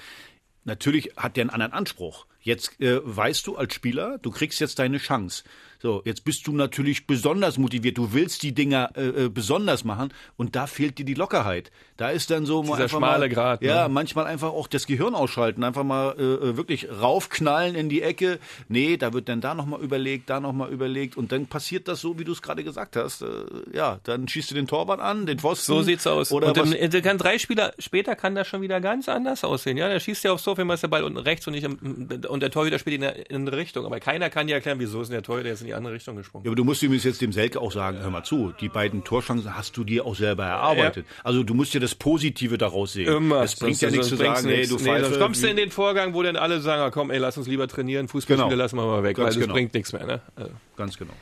Natürlich hat der einen anderen Anspruch. Jetzt äh, weißt du als Spieler, du kriegst jetzt deine Chance. So, jetzt bist du natürlich besonders motiviert. Du willst die Dinger äh, äh, besonders machen und da fehlt dir die Lockerheit. Da ist dann so Dieser schmale mal, Grad. Ne? Ja, manchmal einfach auch das Gehirn ausschalten, einfach mal äh, äh wirklich raufknallen in die Ecke. Nee, da wird dann da nochmal überlegt, da nochmal überlegt und dann passiert das so, wie du es gerade gesagt hast. Äh, ja, dann schießt du den Torwart an, den Pfosten. So sieht's aus. Oder und im, kann drei Spieler später kann das schon wieder ganz anders aussehen. Ja, der schießt ja aufs Tor, ist der Ball unten rechts und nicht im, und der Torhüter spielt in eine andere Richtung. Aber keiner kann dir erklären, wieso ist denn der Torhüter jetzt in die andere Richtung gesprungen. Ja, aber du musst übrigens jetzt dem Selke auch sagen, hör mal zu, die beiden Torschancen hast du dir auch selber erarbeitet. Ja. Also du musst dir das Positive daraus sehen. Immer. Es bringt ja nichts zu sagen, nee, du nee, Sonst kommst du in den Vorgang, wo dann alle sagen, ah, komm, ey, lass uns lieber trainieren, Fußballspiele genau. lassen wir mal weg, Ganz weil das genau. bringt nichts mehr. Ne? Also. Ganz genau.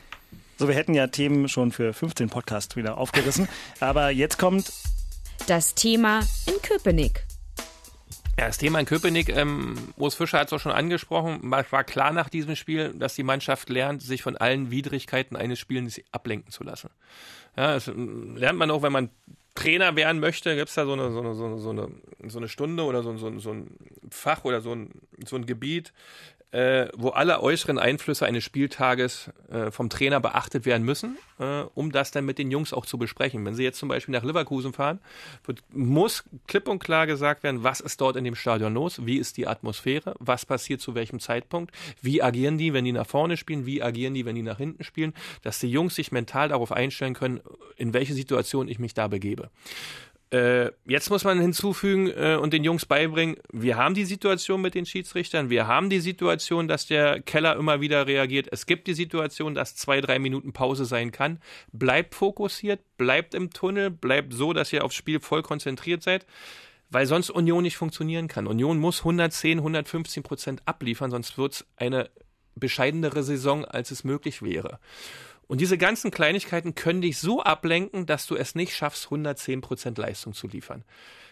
So, wir hätten ja Themen schon für 15 Podcasts wieder aufgerissen, aber jetzt kommt das Thema in Köpenick. Ja, das Thema in Köpenick, ähm, Urs Fischer hat es auch schon angesprochen, war klar nach diesem Spiel, dass die Mannschaft lernt, sich von allen Widrigkeiten eines Spiels ablenken zu lassen. Ja, das ähm, lernt man auch, wenn man Trainer werden möchte, gibt es da so eine, so, eine, so, eine, so, eine, so eine Stunde oder so, so, so ein Fach oder so ein, so ein Gebiet, äh, wo alle äußeren Einflüsse eines Spieltages äh, vom Trainer beachtet werden müssen, äh, um das dann mit den Jungs auch zu besprechen. Wenn sie jetzt zum Beispiel nach Leverkusen fahren, wird, muss klipp und klar gesagt werden, was ist dort in dem Stadion los, wie ist die Atmosphäre, was passiert zu welchem Zeitpunkt, wie agieren die, wenn die nach vorne spielen, wie agieren die, wenn die nach hinten spielen, dass die Jungs sich mental darauf einstellen können, in welche Situation ich mich da begebe. Äh, jetzt muss man hinzufügen äh, und den Jungs beibringen, wir haben die Situation mit den Schiedsrichtern, wir haben die Situation, dass der Keller immer wieder reagiert. Es gibt die Situation, dass zwei, drei Minuten Pause sein kann. Bleibt fokussiert, bleibt im Tunnel, bleibt so, dass ihr aufs Spiel voll konzentriert seid, weil sonst Union nicht funktionieren kann. Union muss 110, 115 Prozent abliefern, sonst wird es eine bescheidenere Saison, als es möglich wäre. Und diese ganzen Kleinigkeiten können dich so ablenken, dass du es nicht schaffst, 110% Leistung zu liefern.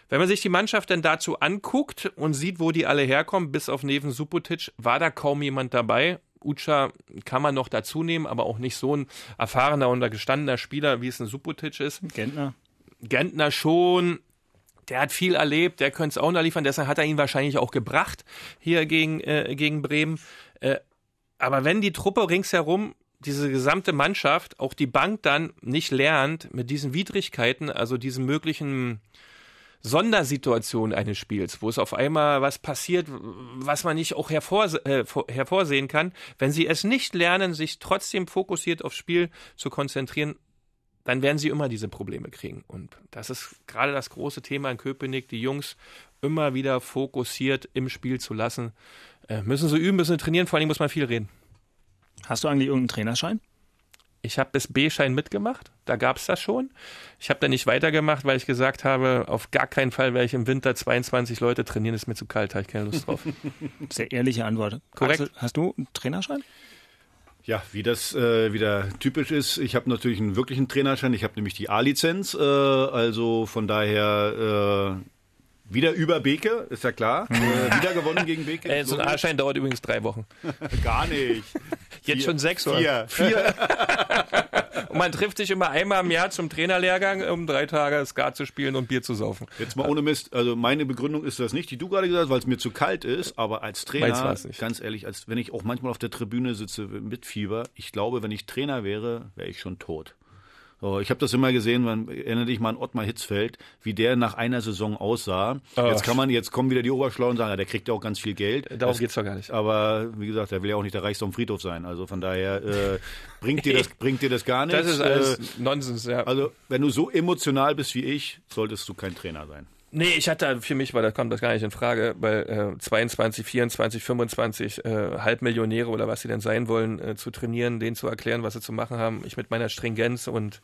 Wenn man sich die Mannschaft dann dazu anguckt und sieht, wo die alle herkommen, bis auf Neven Supotic, war da kaum jemand dabei. Ucha kann man noch dazu nehmen, aber auch nicht so ein erfahrener und gestandener Spieler, wie es ein Supotic ist. Gentner. Gentner schon. Der hat viel erlebt, der könnte es auch noch liefern, deshalb hat er ihn wahrscheinlich auch gebracht hier gegen, äh, gegen Bremen. Äh, aber wenn die Truppe ringsherum diese gesamte Mannschaft, auch die Bank dann nicht lernt, mit diesen Widrigkeiten, also diesen möglichen Sondersituationen eines Spiels, wo es auf einmal was passiert, was man nicht auch äh, hervorsehen kann, wenn sie es nicht lernen, sich trotzdem fokussiert aufs Spiel zu konzentrieren, dann werden sie immer diese Probleme kriegen. Und das ist gerade das große Thema in Köpenick, die Jungs immer wieder fokussiert im Spiel zu lassen. Äh, müssen sie üben, müssen sie trainieren, vor allem muss man viel reden. Hast du eigentlich irgendeinen Trainerschein? Ich habe bis B-Schein mitgemacht, da gab es das schon. Ich habe dann nicht weitergemacht, weil ich gesagt habe, auf gar keinen Fall werde ich im Winter 22 Leute trainieren, ist mir zu kalt, habe ich keine Lust drauf. Sehr ehrliche Antwort. Korrekt. Axel, hast du einen Trainerschein? Ja, wie das äh, wieder typisch ist, ich habe natürlich einen wirklichen Trainerschein. Ich habe nämlich die A-Lizenz, äh, also von daher äh, wieder über Beke, ist ja klar. äh, wieder gewonnen gegen Beke. Äh, so ein A-Schein dauert übrigens drei Wochen. Gar nicht. Jetzt Vier. schon sechs oder? Vier. Vier. Und man trifft sich immer einmal im Jahr zum Trainerlehrgang, um drei Tage Skat zu spielen und Bier zu saufen. Jetzt mal ohne Mist, also meine Begründung ist das nicht, die du gerade gesagt hast, weil es mir zu kalt ist, aber als Trainer, ganz ehrlich, als wenn ich auch manchmal auf der Tribüne sitze mit Fieber, ich glaube, wenn ich Trainer wäre, wäre ich schon tot. So, ich habe das immer gesehen, man erinnere dich mal an Ottmar Hitzfeld, wie der nach einer Saison aussah. Oh. Jetzt kann man, jetzt kommen wieder die Oberschlauen und sagen, ja, der kriegt ja auch ganz viel Geld. Darum Das- geht's doch gar nicht. Aber wie gesagt, der will ja auch nicht der Reichste am Friedhof sein. Also von daher äh, bringt dir das bringt dir das gar nichts. Das ist alles Äh, Nonsens, ja. also wenn du so emotional bist wie ich, solltest du kein Trainer sein. Nee, ich hatte für mich, weil da kommt das gar nicht in Frage, weil äh, 22, 24, 25 äh, Halbmillionäre oder was sie denn sein wollen, äh, zu trainieren, denen zu erklären, was sie zu machen haben. Ich mit meiner Stringenz und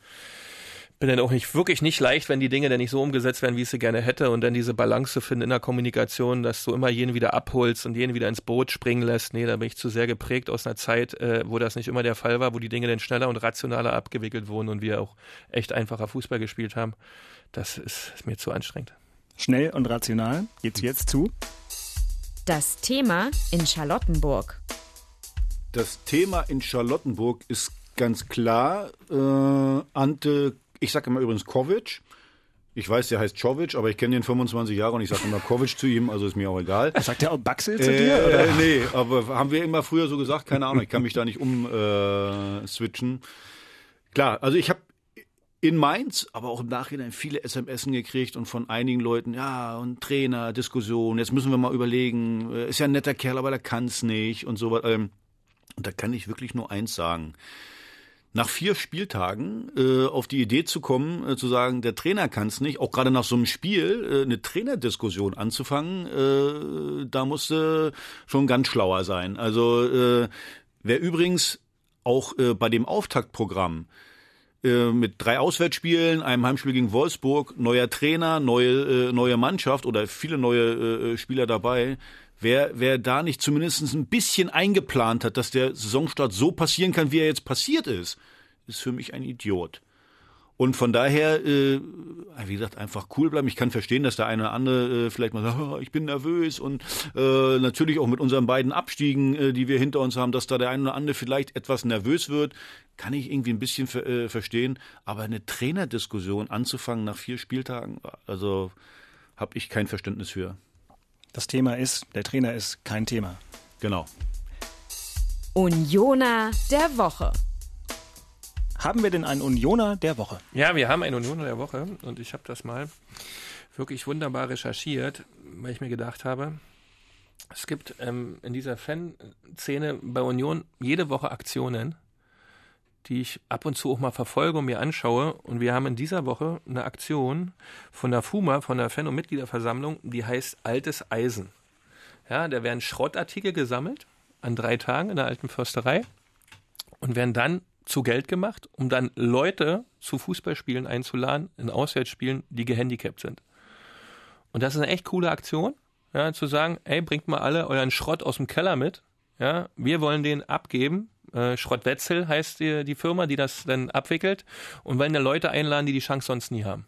bin dann auch nicht wirklich nicht leicht, wenn die Dinge dann nicht so umgesetzt werden, wie ich sie gerne hätte und dann diese Balance zu finden in der Kommunikation, dass du immer jeden wieder abholst und jeden wieder ins Boot springen lässt. Nee, da bin ich zu sehr geprägt aus einer Zeit, äh, wo das nicht immer der Fall war, wo die Dinge dann schneller und rationaler abgewickelt wurden und wir auch echt einfacher Fußball gespielt haben. Das ist, ist mir zu anstrengend. Schnell und rational. Geht's jetzt zu? Das Thema in Charlottenburg. Das Thema in Charlottenburg ist ganz klar. Äh, Ante, ich sage immer übrigens Kovic. Ich weiß, der heißt Czovic, aber ich kenne den 25 Jahre und ich sage immer Kovic zu ihm, also ist mir auch egal. Sagt der auch Baxel zu dir? Oder? Äh, nee, aber haben wir immer früher so gesagt, keine Ahnung, ich kann mich da nicht umswitchen. Äh. Klar, also ich habe in Mainz, aber auch im Nachhinein viele SMS gekriegt und von einigen Leuten, ja, und Trainer, Diskussion, jetzt müssen wir mal überlegen, äh, ist ja ein netter Kerl, aber der kann's nicht und so was. Ähm, und da kann ich wirklich nur eins sagen. Nach vier Spieltagen äh, auf die Idee zu kommen, äh, zu sagen, der Trainer kann's nicht, auch gerade nach so einem Spiel äh, eine Trainerdiskussion anzufangen, äh, da musste schon ganz schlauer sein. Also äh, wer übrigens auch äh, bei dem Auftaktprogramm mit drei Auswärtsspielen, einem Heimspiel gegen Wolfsburg, neuer Trainer, neue, äh, neue Mannschaft oder viele neue äh, Spieler dabei. Wer, wer da nicht zumindest ein bisschen eingeplant hat, dass der Saisonstart so passieren kann, wie er jetzt passiert ist, ist für mich ein Idiot. Und von daher, äh, wie gesagt, einfach cool bleiben. Ich kann verstehen, dass der eine oder andere äh, vielleicht mal sagt, "Oh, ich bin nervös und äh, natürlich auch mit unseren beiden Abstiegen, äh, die wir hinter uns haben, dass da der eine oder andere vielleicht etwas nervös wird, kann ich irgendwie ein bisschen ver äh, verstehen. Aber eine Trainerdiskussion anzufangen nach vier Spieltagen, also habe ich kein Verständnis für. Das Thema ist, der Trainer ist kein Thema. Genau. Unioner der Woche. Haben wir denn einen Unioner der Woche? Ja, wir haben einen Union der Woche und ich habe das mal wirklich wunderbar recherchiert, weil ich mir gedacht habe, es gibt ähm, in dieser Fanszene bei Union jede Woche Aktionen, die ich ab und zu auch mal verfolge und mir anschaue. Und wir haben in dieser Woche eine Aktion von der FUMA, von der Fan- und Mitgliederversammlung, die heißt Altes Eisen. Ja, da werden Schrottartikel gesammelt an drei Tagen in der alten Försterei und werden dann zu Geld gemacht, um dann Leute zu Fußballspielen einzuladen, in Auswärtsspielen, die gehandicapt sind. Und das ist eine echt coole Aktion, ja, zu sagen, ey, bringt mal alle euren Schrott aus dem Keller mit, ja, wir wollen den abgeben. Äh, Schrottwetzel heißt die, die Firma, die das dann abwickelt und wollen da Leute einladen, die die Chance sonst nie haben.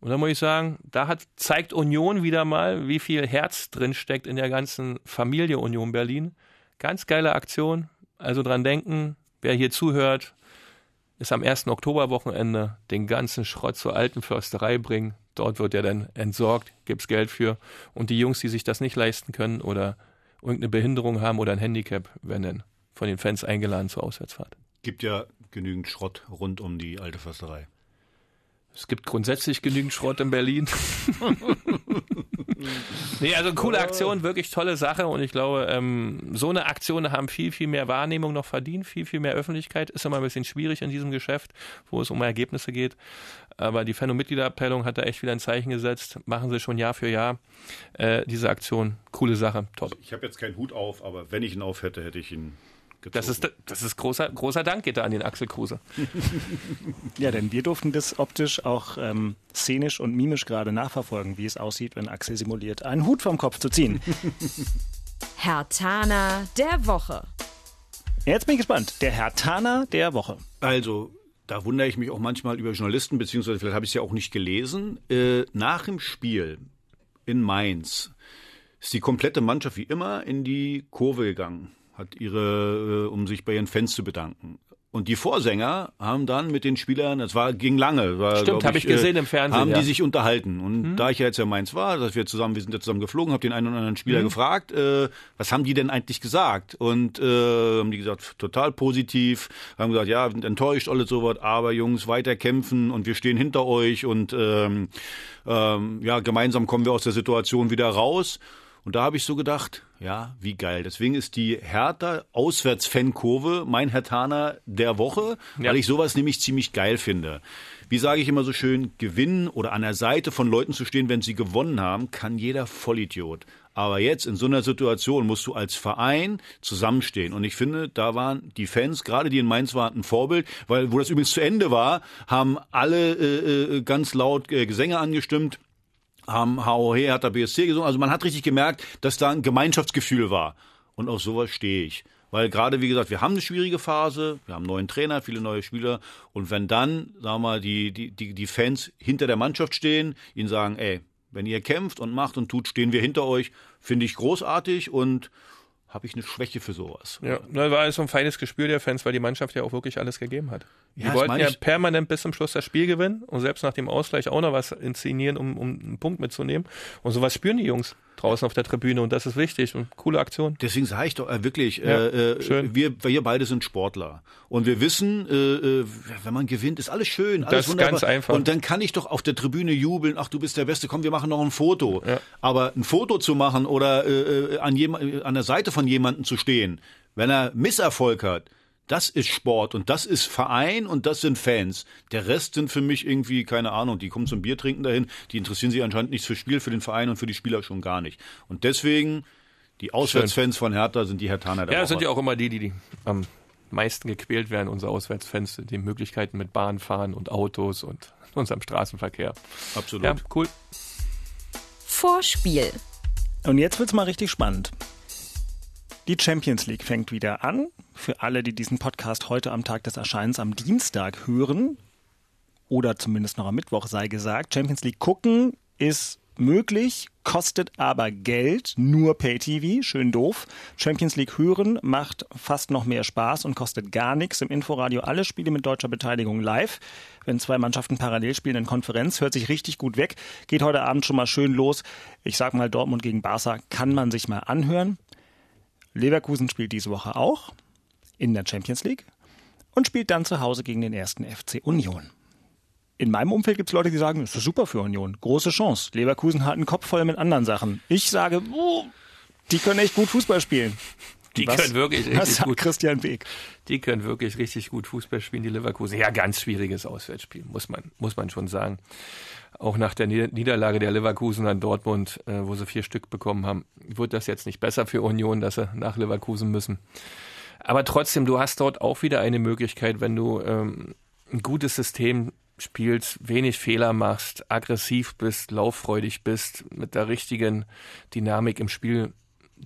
Und da muss ich sagen, da hat, zeigt Union wieder mal, wie viel Herz drin steckt in der ganzen Familie Union Berlin. Ganz geile Aktion. Also dran denken, wer hier zuhört, ist am 1. Oktoberwochenende den ganzen Schrott zur alten Försterei bringen. Dort wird er dann entsorgt, gibt's Geld für. Und die Jungs, die sich das nicht leisten können oder irgendeine Behinderung haben oder ein Handicap, werden dann von den Fans eingeladen zur Auswärtsfahrt. Gibt ja genügend Schrott rund um die alte Försterei. Es gibt grundsätzlich genügend Schrott in Berlin. nee, also coole Aktion, wirklich tolle Sache und ich glaube, ähm, so eine Aktion haben viel, viel mehr Wahrnehmung noch verdient, viel, viel mehr Öffentlichkeit. Ist immer ein bisschen schwierig in diesem Geschäft, wo es um Ergebnisse geht. Aber die Fan- und Mitgliederabteilung hat da echt wieder ein Zeichen gesetzt. Machen sie schon Jahr für Jahr. Äh, diese Aktion, coole Sache, top. Ich habe jetzt keinen Hut auf, aber wenn ich ihn auf hätte, hätte ich ihn gezogen. Das ist, das ist großer, großer Dank geht da an den Axel Kruse. Ja, denn wir durften das optisch auch ähm, szenisch und mimisch gerade nachverfolgen, wie es aussieht, wenn Axel simuliert, einen Hut vom Kopf zu ziehen. Herr Tana der Woche. Jetzt bin ich gespannt. Der Herr Tana der Woche. Also, da wundere ich mich auch manchmal über Journalisten, beziehungsweise vielleicht habe ich es ja auch nicht gelesen. Äh, nach dem Spiel in Mainz ist die komplette Mannschaft wie immer in die Kurve gegangen, hat ihre, äh, um sich bei ihren Fans zu bedanken. Und die Vorsänger haben dann mit den Spielern, das war ging lange, war, Stimmt, habe ich gesehen im Fernsehen, haben ja. Die sich unterhalten. Und da ich ja jetzt ja Mainz war, dass wir zusammen, wir sind ja zusammen geflogen, habe den einen oder anderen Spieler gefragt, äh, was haben die denn eigentlich gesagt? Und äh, haben die gesagt, total positiv, haben gesagt, ja, sind enttäuscht, alles sowas, aber Jungs, weiter kämpfen und wir stehen hinter euch und ähm, ähm, ja, gemeinsam kommen wir aus der Situation wieder raus. Und da habe ich so gedacht, ja, wie geil. Deswegen ist die Hertha Auswärts-Fankurve mein Hertaner der Woche, Ja. weil ich sowas nämlich ziemlich geil finde. Wie sage ich immer so schön, gewinnen oder an der Seite von Leuten zu stehen, wenn sie gewonnen haben, kann jeder Vollidiot. Aber jetzt in so einer Situation musst du als Verein zusammenstehen. Und ich finde, da waren die Fans, gerade die in Mainz waren, ein Vorbild, weil wo das übrigens zu Ende war, haben alle äh, äh, ganz laut äh, Gesänge angestimmt haben HOH, hat der BSC gesungen. Also man hat richtig gemerkt, dass da ein Gemeinschaftsgefühl war. Und auf sowas stehe ich. Weil gerade, wie gesagt, wir haben eine schwierige Phase, wir haben einen neuen Trainer, viele neue Spieler. Und wenn dann, sagen wir mal, die, die, die, die Fans hinter der Mannschaft stehen, ihnen sagen, ey, wenn ihr kämpft und macht und tut, stehen wir hinter euch, finde ich großartig und habe ich eine Schwäche für sowas. Ja, war so ein feines Gespür der Fans, weil die Mannschaft ja auch wirklich alles gegeben hat. Die Ja, wollten ja permanent bis zum Schluss das Spiel gewinnen und selbst nach dem Ausgleich auch noch was inszenieren, um, um einen Punkt mitzunehmen. Und sowas spüren die Jungs draußen auf der Tribüne und das ist wichtig und coole Aktion. Deswegen sage ich doch äh, wirklich, Ja, äh, äh, schön. wir, wir beide sind Sportler. Und wir wissen, äh, äh, wenn man gewinnt, ist alles schön, alles Das ist wunderbar. ganz einfach. Und dann kann ich doch auf der Tribüne jubeln, ach, du bist der Beste, komm, wir machen noch ein Foto. Ja. Aber ein Foto zu machen oder äh, äh, an, jem- äh, an der Seite von jemandem zu stehen, wenn er Misserfolg hat, das ist Sport und das ist Verein und das sind Fans. Der Rest sind für mich irgendwie, keine Ahnung, die kommen zum Bier trinken dahin, die interessieren sich anscheinend nichts für Spiel, für den Verein und für die Spieler schon gar nicht. Und deswegen, die Auswärtsfans von Hertha sind die Hertaner der Ja, sind ja auch immer die, die, die am meisten gequält werden, unsere Auswärtsfans, die Möglichkeiten mit Bahn fahren und Autos und unserem Straßenverkehr. Absolut. Ja, cool. Vorspiel. Und jetzt wird's mal richtig spannend. Die Champions League fängt wieder an. Für alle, die diesen Podcast heute am Tag des Erscheinens am Dienstag hören, oder zumindest noch am Mittwoch sei gesagt, Champions League gucken ist möglich, kostet aber Geld, nur Pay-TV, schön doof. Champions League hören macht fast noch mehr Spaß und kostet gar nichts. Im Inforadio alle Spiele mit deutscher Beteiligung live. Wenn zwei Mannschaften parallel spielen in Konferenz, hört sich richtig gut weg. Geht heute Abend schon mal schön los. Ich sag mal, Dortmund gegen Barca kann man sich mal anhören. Leverkusen spielt diese Woche auch in der Champions League und spielt dann zu Hause gegen den ersten FC Union. In meinem Umfeld gibt es Leute, die sagen, das ist super für Union. Große Chance. Leverkusen hat einen Kopf voll mit anderen Sachen. Ich sage, die können echt gut Fußball spielen. Die Was- können wirklich richtig gut. Christian Beek? Die können wirklich richtig gut Fußball spielen, die Leverkusen. Ja, ganz schwieriges Auswärtsspiel, muss man, muss man schon sagen. Auch nach der Nieder- Niederlage der Leverkusen an Dortmund, äh, wo sie vier Stück bekommen haben, wird das jetzt nicht besser für Union, dass sie nach Leverkusen müssen. Aber trotzdem, du hast dort auch wieder eine Möglichkeit, wenn du ähm, ein gutes System spielst, wenig Fehler machst, aggressiv bist, lauffreudig bist, mit der richtigen Dynamik im Spiel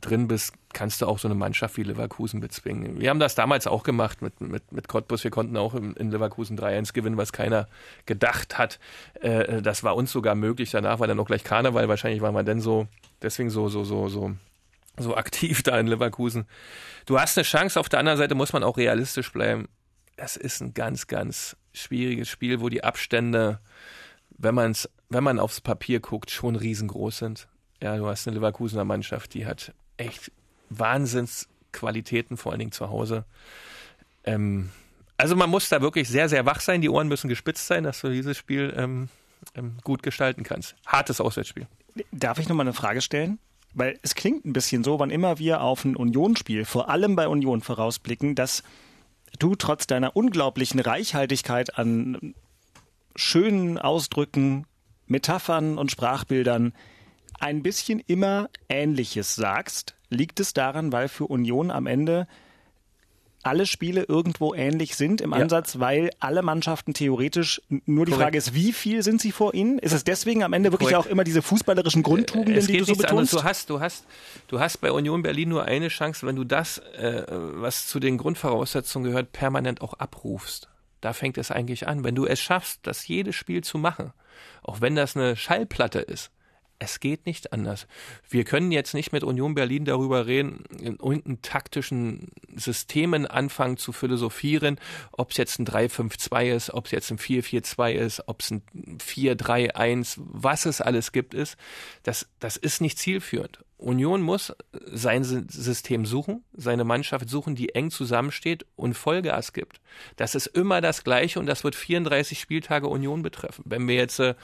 drin bist, kannst du auch so eine Mannschaft wie Leverkusen bezwingen. Wir haben das damals auch gemacht mit, mit, mit Cottbus. Wir konnten auch in, in Leverkusen 3-1 gewinnen, was keiner gedacht hat. Äh, das war uns sogar möglich. Danach war dann auch gleich Karneval. Wahrscheinlich waren wir dann so, deswegen so, so, so, so, so aktiv da in Leverkusen. Du hast eine Chance. Auf der anderen Seite muss man auch realistisch bleiben. Es ist ein ganz, ganz schwieriges Spiel, wo die Abstände, wenn man's, wenn man aufs Papier guckt, schon riesengroß sind. Ja, du hast eine Leverkusener Mannschaft, die hat echt Wahnsinnsqualitäten, vor allen Dingen zu Hause. Ähm, also man muss da wirklich sehr, sehr wach sein. Die Ohren müssen gespitzt sein, dass du dieses Spiel ähm, ähm, gut gestalten kannst. Hartes Auswärtsspiel. Darf ich noch mal eine Frage stellen? Weil es klingt ein bisschen so, wann immer wir auf ein Unionsspiel, vor allem bei Union vorausblicken, dass du trotz deiner unglaublichen Reichhaltigkeit an schönen Ausdrücken, Metaphern und Sprachbildern ein bisschen immer Ähnliches sagst. Liegt es daran, weil für Union am Ende alle Spiele irgendwo ähnlich sind im Ansatz, weil alle Mannschaften theoretisch, nur die Korrekt. Frage ist, wie viel sind sie vor ihnen? Ist es deswegen am Ende wirklich Korrekt. auch immer diese fußballerischen Grundtugenden, es die du so anderes. betonst? Du hast, du hast, du hast bei Union Berlin nur eine Chance, wenn du das, äh, was zu den Grundvoraussetzungen gehört, permanent auch abrufst. Da fängt es eigentlich an. Wenn du es schaffst, das jedes Spiel zu machen, auch wenn das eine Schallplatte ist, es geht nicht anders. Wir können jetzt nicht mit Union Berlin darüber reden, in irgendeinen taktischen Systemen anfangen zu philosophieren, ob es jetzt ein 3-5-2 ist, ob es jetzt ein 4-4-2 ist, ob es ein 4-3-1, was es alles gibt, ist. Das, das ist nicht zielführend. Union muss sein Sy- System suchen, seine Mannschaft suchen, die eng zusammensteht und Vollgas gibt. Das ist immer das Gleiche und das wird 34 Spieltage Union betreffen. Wenn wir jetzt äh,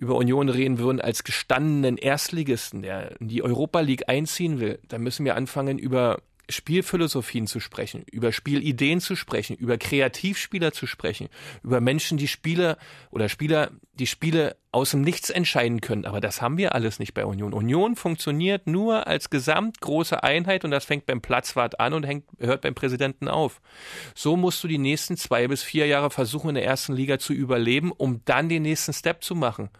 über Union reden würden als gestandenen Erstligisten, der in die Europa League einziehen will, dann müssen wir anfangen, über Spielphilosophien zu sprechen, über Spielideen zu sprechen, über Kreativspieler zu sprechen, über Menschen, die Spiele oder Spieler, die Spiele aus dem Nichts entscheiden können. Aber das haben wir alles nicht bei Union. Union funktioniert nur als gesamt große Einheit und das fängt beim Platzwart an und hängt, hört beim Präsidenten auf. So musst du die nächsten zwei bis vier Jahre versuchen, in der ersten Liga zu überleben, um dann den nächsten Step zu machen.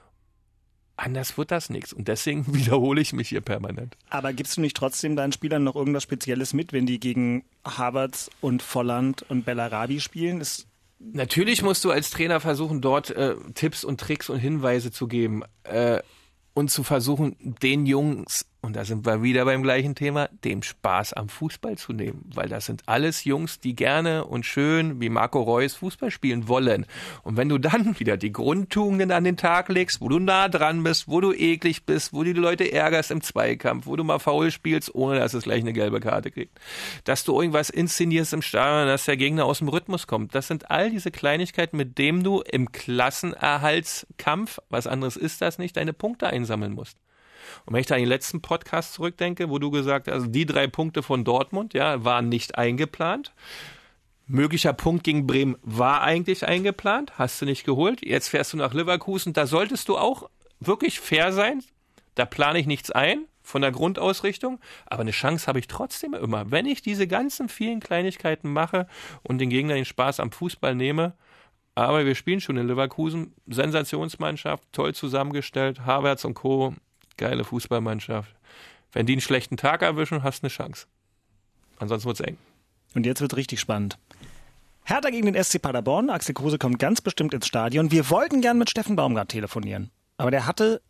Anders wird das nichts. Und deswegen wiederhole ich mich hier permanent. Aber gibst du nicht trotzdem deinen Spielern noch irgendwas Spezielles mit, wenn die gegen Havertz und Volland und Bellarabi spielen? Ist Natürlich musst du als Trainer versuchen, dort äh, Tipps und Tricks und Hinweise zu geben äh, und zu versuchen, den Jungs, und da sind wir wieder beim gleichen Thema, dem Spaß am Fußball zu nehmen. Weil das sind alles Jungs, die gerne und schön wie Marco Reus Fußball spielen wollen. Und wenn du dann wieder die Grundtugenden an den Tag legst, wo du nah dran bist, wo du eklig bist, wo du die Leute ärgerst im Zweikampf, wo du mal faul spielst, ohne dass es gleich eine gelbe Karte kriegt, dass du irgendwas inszenierst im Stadion, dass der Gegner aus dem Rhythmus kommt. Das sind all diese Kleinigkeiten, mit denen du im Klassenerhaltskampf, was anderes ist das nicht, deine Punkte einsammeln musst. Und wenn ich da an den letzten Podcast zurückdenke, wo du gesagt hast, also die drei Punkte von Dortmund, ja, waren nicht eingeplant. Möglicher Punkt gegen Bremen war eigentlich eingeplant, hast du nicht geholt. Jetzt fährst du nach Leverkusen. Da solltest du auch wirklich fair sein. Da plane ich nichts ein von der Grundausrichtung, aber eine Chance habe ich trotzdem immer. Wenn ich diese ganzen vielen Kleinigkeiten mache und den Gegner den Spaß am Fußball nehme, aber wir spielen schon in Leverkusen, Sensationsmannschaft, toll zusammengestellt, Havertz und Co., geile Fußballmannschaft. Wenn die einen schlechten Tag erwischen, hast du eine Chance. Ansonsten wird's eng. Und jetzt wird richtig spannend. Hertha gegen den SC Paderborn. Axel Kruse kommt ganz bestimmt ins Stadion. Wir wollten gern mit Steffen Baumgart telefonieren. Aber der hatte,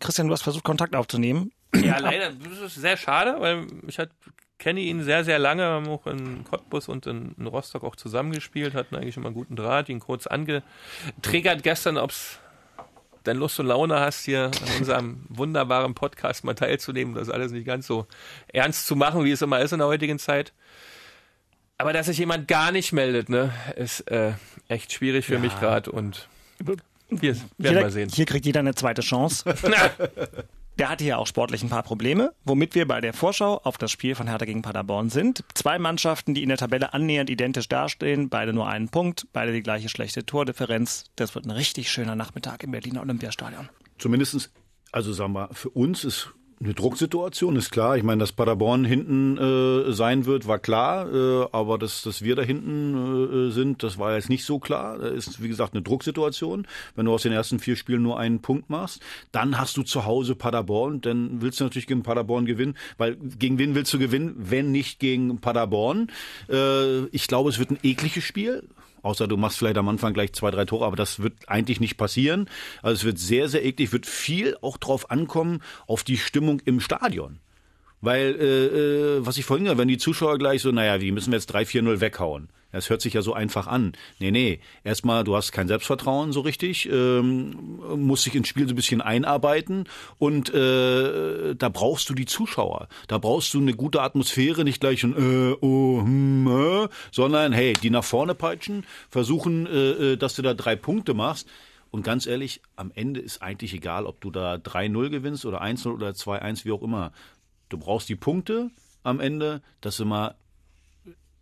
Christian, du hast versucht, Kontakt aufzunehmen. Ja, leider, das ist sehr schade, weil ich hat, kenne ihn sehr, sehr lange, haben auch in Cottbus und in, in Rostock auch zusammengespielt, hatten eigentlich immer einen guten Draht, ihn kurz angetriggert gestern, ob's denn Lust und Laune hast, hier an unserem wunderbaren Podcast mal teilzunehmen, das alles nicht ganz so ernst zu machen, wie es immer ist in der heutigen Zeit. Aber dass sich jemand gar nicht meldet, ne, ist äh, echt schwierig für mich gerade und wir werden Jeder, mal sehen. Hier kriegt jeder eine zweite Chance. Der hatte ja auch sportlich ein paar Probleme, womit wir bei der Vorschau auf das Spiel von Hertha gegen Paderborn sind. Zwei Mannschaften, die in der Tabelle annähernd identisch dastehen, beide nur einen Punkt, beide die gleiche schlechte Tordifferenz. Das wird ein richtig schöner Nachmittag im Berliner Olympiastadion. Zumindestens, also sagen wir, für uns ist eine Drucksituation, ist klar. Ich meine, dass Paderborn hinten äh, sein wird, war klar. Äh, aber dass, dass wir da hinten äh, sind, das war jetzt nicht so klar. Da ist, wie gesagt, eine Drucksituation. Wenn du aus den ersten vier Spielen nur einen Punkt machst, dann hast du zu Hause Paderborn. Dann willst du natürlich gegen Paderborn gewinnen. Weil gegen wen willst du gewinnen, wenn nicht gegen Paderborn? Äh, ich glaube, es wird ein ekliges Spiel. Außer du machst vielleicht am Anfang gleich zwei, drei Tore, aber das wird eigentlich nicht passieren. Also es wird sehr, sehr eklig, wird viel auch drauf ankommen, auf die Stimmung im Stadion. Weil, äh, äh, was ich vorhin gesagt wenn die Zuschauer gleich so, naja, wie müssen wir jetzt 3-4-0 weghauen? Das hört sich ja so einfach an. Nee, nee. Erstmal, du hast kein Selbstvertrauen so richtig, ähm, musst dich ins Spiel so ein bisschen einarbeiten und äh, da brauchst du die Zuschauer. Da brauchst du eine gute Atmosphäre, nicht gleich ein äh, oh, hm, äh, sondern hey, die nach vorne peitschen, versuchen, äh, äh, dass du da drei Punkte machst. Und ganz ehrlich, am Ende ist eigentlich egal, ob du da 3-0 gewinnst oder 1-0 oder 2-1, wie auch immer. Du brauchst die Punkte am Ende, dass du mal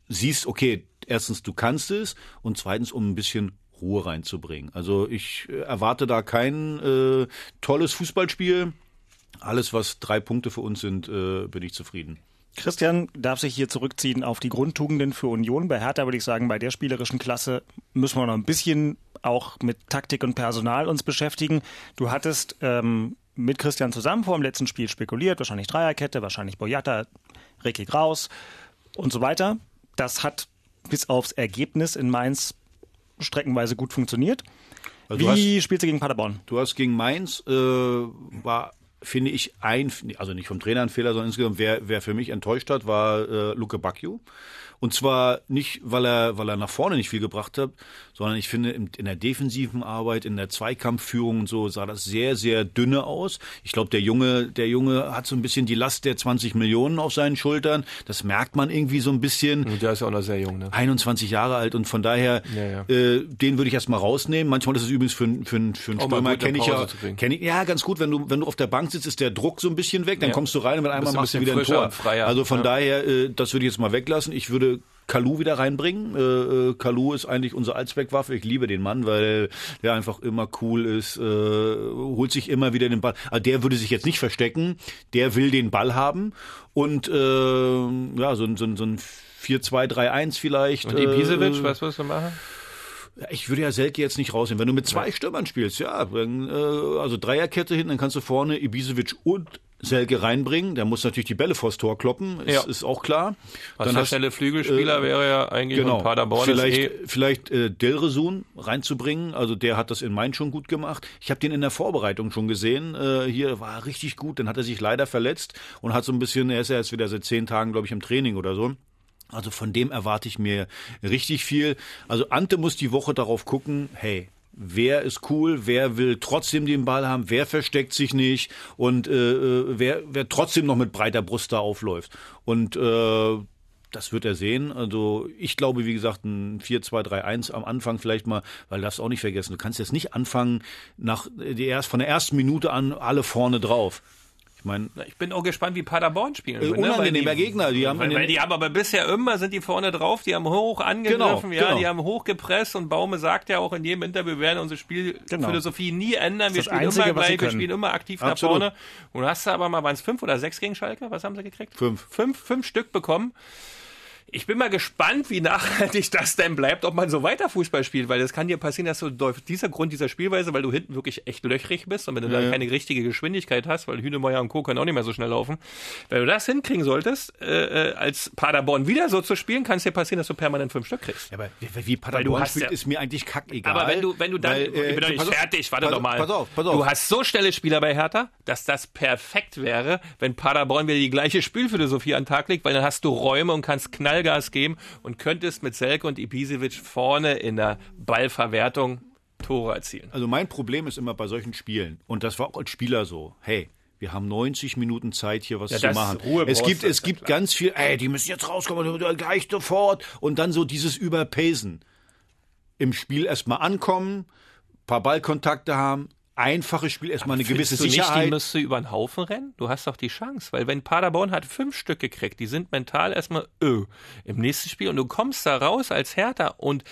siehst, okay, erstens, du kannst es und zweitens, um ein bisschen Ruhe reinzubringen. Also ich äh, erwarte da kein äh, tolles Fußballspiel. Alles, was drei Punkte für uns sind, äh, bin ich zufrieden. Christian darf sich hier zurückziehen auf die Grundtugenden für Union. Bei Hertha würde ich sagen, bei der spielerischen Klasse müssen wir noch ein bisschen auch mit Taktik und Personal uns beschäftigen. Du hattest ähm, mit Christian zusammen vor dem letzten Spiel spekuliert, wahrscheinlich Dreierkette, wahrscheinlich Boyata, Ricky Graus und so weiter. Das hat bis aufs Ergebnis in Mainz streckenweise gut funktioniert. Also Wie hast- spielst du gegen Paderborn? Du hast gegen Mainz, äh, war, finde ich, ein, also nicht vom Trainer ein Fehler, sondern insgesamt, wer, wer für mich enttäuscht hat, war äh, Luke Bacchio. Und zwar nicht, weil er, weil er nach vorne nicht viel gebracht hat, sondern ich finde, in, in der defensiven Arbeit, in der Zweikampfführung und so sah das sehr, sehr dünne aus. Ich glaube, der Junge, der Junge hat so ein bisschen die Last der 20 Millionen auf seinen Schultern. Das merkt man irgendwie so ein bisschen. Und der ist ja auch noch sehr jung, ne? 21 Jahre alt und von daher, Ja, ja. Äh, den würde ich erstmal rausnehmen. Manchmal ist es übrigens für, einen- für, für einen mal Stürmer, kenne ich ja, kenn ich, ja, ganz gut, wenn du, wenn du auf der Bank sitzt, ist der Druck so ein bisschen weg, dann Ja. kommst du rein und mit einmal machst du wieder ein Tor. Also von daher, äh, das würde ich jetzt mal weglassen. Ich würde Kalu wieder reinbringen. Äh, äh, Kalu ist eigentlich unsere Allzweckwaffe. Ich liebe den Mann, weil der einfach immer cool ist, äh, holt sich immer wieder den Ball. Also der würde sich jetzt nicht verstecken. Der will den Ball haben und äh, ja, so, ein- so, so ein 4-2-3-1 vielleicht. Und Ibisevic, äh, was wirst du machen? Ich würde ja Selke jetzt nicht rausnehmen. Wenn du mit zwei Stürmern spielst, ja, dann, äh, also Dreierkette hinten, dann kannst du vorne Ibisevic und Selke reinbringen. Der muss natürlich die Bälle vors Tor kloppen, ist, Ja. ist auch klar. Was dann der hast- schnelle Flügelspieler äh, wäre ja eigentlich Genau. und Paderborn vielleicht eh vielleicht äh, Dilresun reinzubringen. Also der hat das in Mainz schon gut gemacht. Ich habe den in der Vorbereitung schon gesehen. Äh, hier war er richtig gut. Dann hat er sich leider verletzt und hat so ein bisschen. Er ist ja jetzt wieder seit zehn Tagen, glaube ich, im Training oder so. Also von dem erwarte ich mir richtig viel. Also Ante muss die Woche darauf gucken. Hey. Wer ist cool, wer will trotzdem den Ball haben, wer versteckt sich nicht und äh, äh, wer, wer trotzdem noch mit breiter Brust da aufläuft. Und äh, das wird er sehen. Also ich glaube, wie gesagt, ein 4-2-3-1 am Anfang vielleicht mal, weil das auch nicht vergessen. Du kannst jetzt nicht anfangen, nach die erst von der ersten Minute an alle vorne drauf. Ich meine, Ich bin auch gespannt, wie Paderborn spielen. Äh, ne? Unangenehmer die- Gegner, die haben weil, weil die haben aber bisher immer sind die vorne drauf, die haben hoch angegriffen, Genau, ja, genau. die haben hoch gepresst und Baume sagt ja auch in jedem Interview, wir werden unsere Spielphilosophie nie ändern, wir spielen Einzige, immer gleich, wir spielen immer aktiv Absolut. nach vorne. Und hast du aber mal, waren es fünf oder sechs gegen Schalke? Was haben sie gekriegt? Fünf. Fünf, fünf Stück bekommen. Ich bin mal gespannt, wie nachhaltig das denn bleibt, ob man so weiter Fußball spielt, weil das kann dir passieren, dass du dieser Grund dieser Spielweise, weil du hinten wirklich echt löchrig bist und wenn du dann keine richtige Geschwindigkeit hast, weil Hünemeyer und Co. können auch nicht mehr so schnell laufen, wenn du das hinkriegen solltest, äh, äh, als Paderborn wieder so zu spielen, kann es dir passieren, dass du permanent fünf Stück kriegst. Ja, aber wie, Paderborn spielt, ja- ist mir eigentlich kackegal. Aber wenn du, wenn du dann, weil, ich bin doch nicht auf, fertig, warte pass, doch mal. Pass auf, pass auf. Du hast so schnelle Spieler bei Hertha, dass das perfekt wäre, wenn Paderborn wieder die gleiche Spielphilosophie an den Tag legt, weil dann hast du Räume und kannst Knallgas geben und könntest mit Selke und Ibisevic vorne in der Ballverwertung Tore erzielen. Also mein Problem ist immer bei solchen Spielen, und das war auch als Spieler so, hey, wir haben 90 Minuten Zeit, hier was Ja, zu machen. Ruhe es gibt, es gibt ganz viel, ey, die müssen jetzt rauskommen, gleich sofort. Und dann so dieses Überpacen. Im Spiel erstmal ankommen, paar Ballkontakte haben, einfaches Spiel, erstmal eine gewisse du nicht, die Sicherheit. müsste über den Haufen rennen? Du hast doch die Chance, weil wenn Paderborn hat fünf Stück gekriegt, die sind mental erstmal öh, im nächsten Spiel und du kommst da raus als Hertha und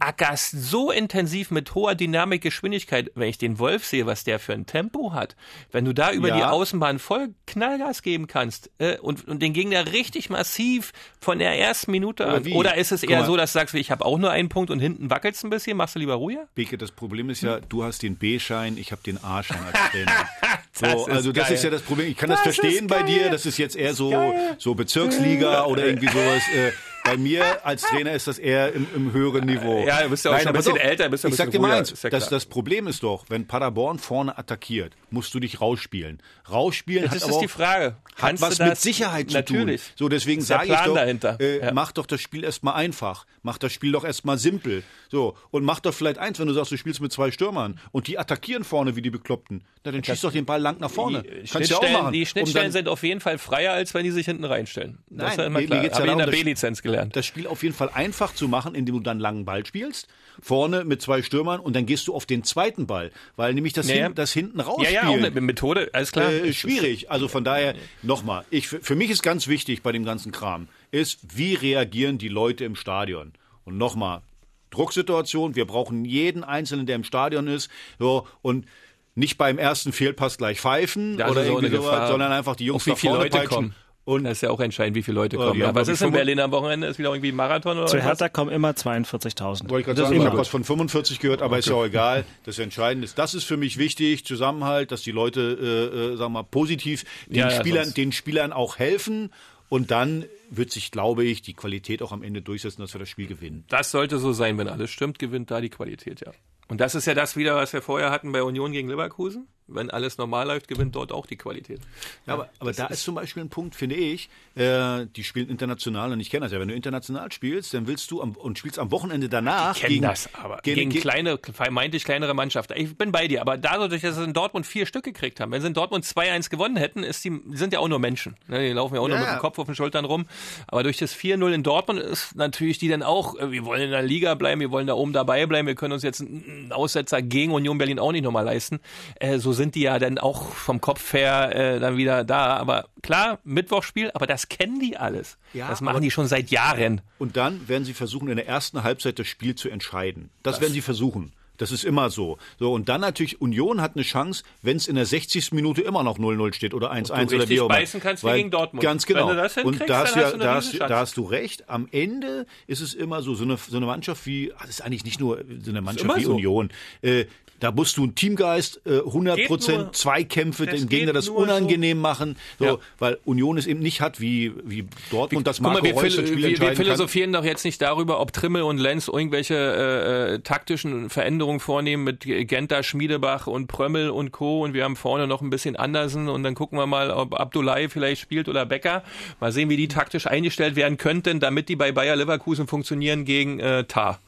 ackerst so intensiv mit hoher Dynamik, Geschwindigkeit, wenn ich den Wolf sehe, was der für ein Tempo hat, wenn du da über Ja. die Außenbahn voll Knallgas geben kannst äh, und, und den Gegner richtig massiv von der ersten Minute Oder an, wie? oder ist es eher so, dass du sagst, ich habe auch nur einen Punkt und hinten wackelt's ein bisschen, machst du lieber ruhiger? Beke, das Problem ist ja, du hast den B-Schein, ich habe den A-Schein als Trainer. So, also das geil. ist ja das Problem. Ich kann Das das, verstehen bei dir. Das ist jetzt eher so, so Bezirksliga oder irgendwie sowas. Äh, bei mir als Trainer ist das eher im, im höheren Niveau. Ja, du bist ja auch schon ein bisschen doch, älter, bist ja ein ich sag dir mal eins, ja das, das Problem ist doch, wenn Paderborn vorne attackiert, musst du dich rausspielen. Rausspielen Das hat ist aber die auch- Frage. hat Kannst was du das? mit Sicherheit zu Natürlich. tun. So, deswegen sage ich doch, dahinter. Äh, Ja. mach doch das Spiel erstmal einfach. Mach das Spiel doch erstmal simpel. So, und mach doch vielleicht eins, wenn du sagst, du spielst mit zwei Stürmern und die attackieren vorne wie die Bekloppten. Na, dann schieß doch den Ball lang nach vorne. Die Kannst ja auch Schnittstellen, machen. die Um Schnittstellen dann sind auf jeden Fall freier, als wenn die sich hinten reinstellen. Das Nein, ist ja immer klar. Habe ich in der B-Lizenz gelernt. Das Spiel auf jeden Fall einfach zu machen, indem du dann langen Ball spielst, vorne mit zwei Stürmern und dann gehst du auf den zweiten Ball, weil nämlich das, Ja, ja. hin, das hinten ja, rausspielen ja, auch eine Methode, alles klar. äh, Das- schwierig. Also von daher, nochmal, ich, für mich ist ganz wichtig bei dem ganzen Kram, ist, wie reagieren die Leute im Stadion? Und nochmal, Drucksituation, wir brauchen jeden Einzelnen, der im Stadion ist, so, und nicht beim ersten Fehlpass gleich pfeifen Ja, also oder irgendwie sowas, sondern einfach die Jungs nach viele vorne Leute peitschen. kommen. Und Das ist ja auch entscheidend, wie viele Leute kommen. Ja, haben, was ist in Berlin am Wochenende? Ist wieder irgendwie Marathon oder Zu was? Hertha kommen immer 42.000. Wollte ich gerade Das ist sagen, ich immer habe was von 45 gehört, aber ist ja auch egal. Das Entscheidende ist, das ist für mich wichtig, Zusammenhalt, dass die Leute, äh, äh, sagen wir mal, positiv den, Ja, ja, Spielern, den Spielern auch helfen. Und dann wird sich, glaube ich, die Qualität auch am Ende durchsetzen, dass wir das Spiel gewinnen. Das sollte so sein, wenn alles stimmt, gewinnt da die Qualität, ja. Und das ist ja das wieder, was wir vorher hatten bei Union gegen Leverkusen. Wenn alles normal läuft, gewinnt dort auch die Qualität. Ja, aber, aber da ist zum Beispiel ein Punkt, finde ich, äh, die spielen international und ich kenne das ja. Wenn du international spielst, dann willst du am, und spielst am Wochenende danach. Ich kenne das, aber gegen, ge- kleine, vermeintlich kleinere Mannschaften. Ich bin bei dir, aber dadurch, dass sie in Dortmund vier Stück gekriegt haben, wenn sie in Dortmund 2-1 gewonnen hätten, ist die, sind ja auch nur Menschen. Ne, Die laufen ja auch nur Ja. mit dem Kopf auf den Schultern rum. Aber durch das 4-0 in Dortmund ist natürlich die dann auch, äh, wir wollen in der Liga bleiben, wir wollen da oben dabei bleiben, wir können uns jetzt einen Aussetzer gegen Union Berlin auch nicht nochmal leisten. Äh, so sind die ja dann auch vom Kopf her äh, dann wieder da. Aber klar, Mittwochspiel, aber das kennen die alles. Ja, das machen die schon seit Jahren. Und dann werden sie versuchen, in der ersten Halbzeit das Spiel zu entscheiden. Das, werden sie versuchen. Das ist immer so. So und dann natürlich Union hat eine Chance, wenn es in der 60. Minute immer noch 0-0 steht oder 1-1 oder wie auch immer. beißen kannst Weil- gegen Dortmund. Ganz genau. Wenn du das und da hast, hast ja, eine da, hast, da hast du recht. Am Ende ist es immer so, so eine, so eine Mannschaft wie, ah, das ist eigentlich nicht nur so eine Mannschaft wie so. Union. Äh, da musst du einen Teamgeist, äh, 100 Geht Prozent, Zweikämpfe, das dem Gegner das nur so. unangenehm machen. So, Ja. Weil Union es eben nicht hat wie, wie Dortmund, das Guck mal, Marco wir, Reus Spiel wir, wir entscheiden kann. philosophieren doch jetzt nicht darüber, ob Trimmel und Lenz irgendwelche äh, äh, taktischen Veränderungen vornehmen mit Genta, Schmiedebach und Prömmel und Co. Und wir haben vorne noch ein bisschen Andersen und dann gucken wir mal, ob Abdullahi vielleicht spielt oder Becker. Mal sehen, wie die taktisch eingestellt werden könnten, damit die bei Bayer Leverkusen funktionieren gegen äh, Tar.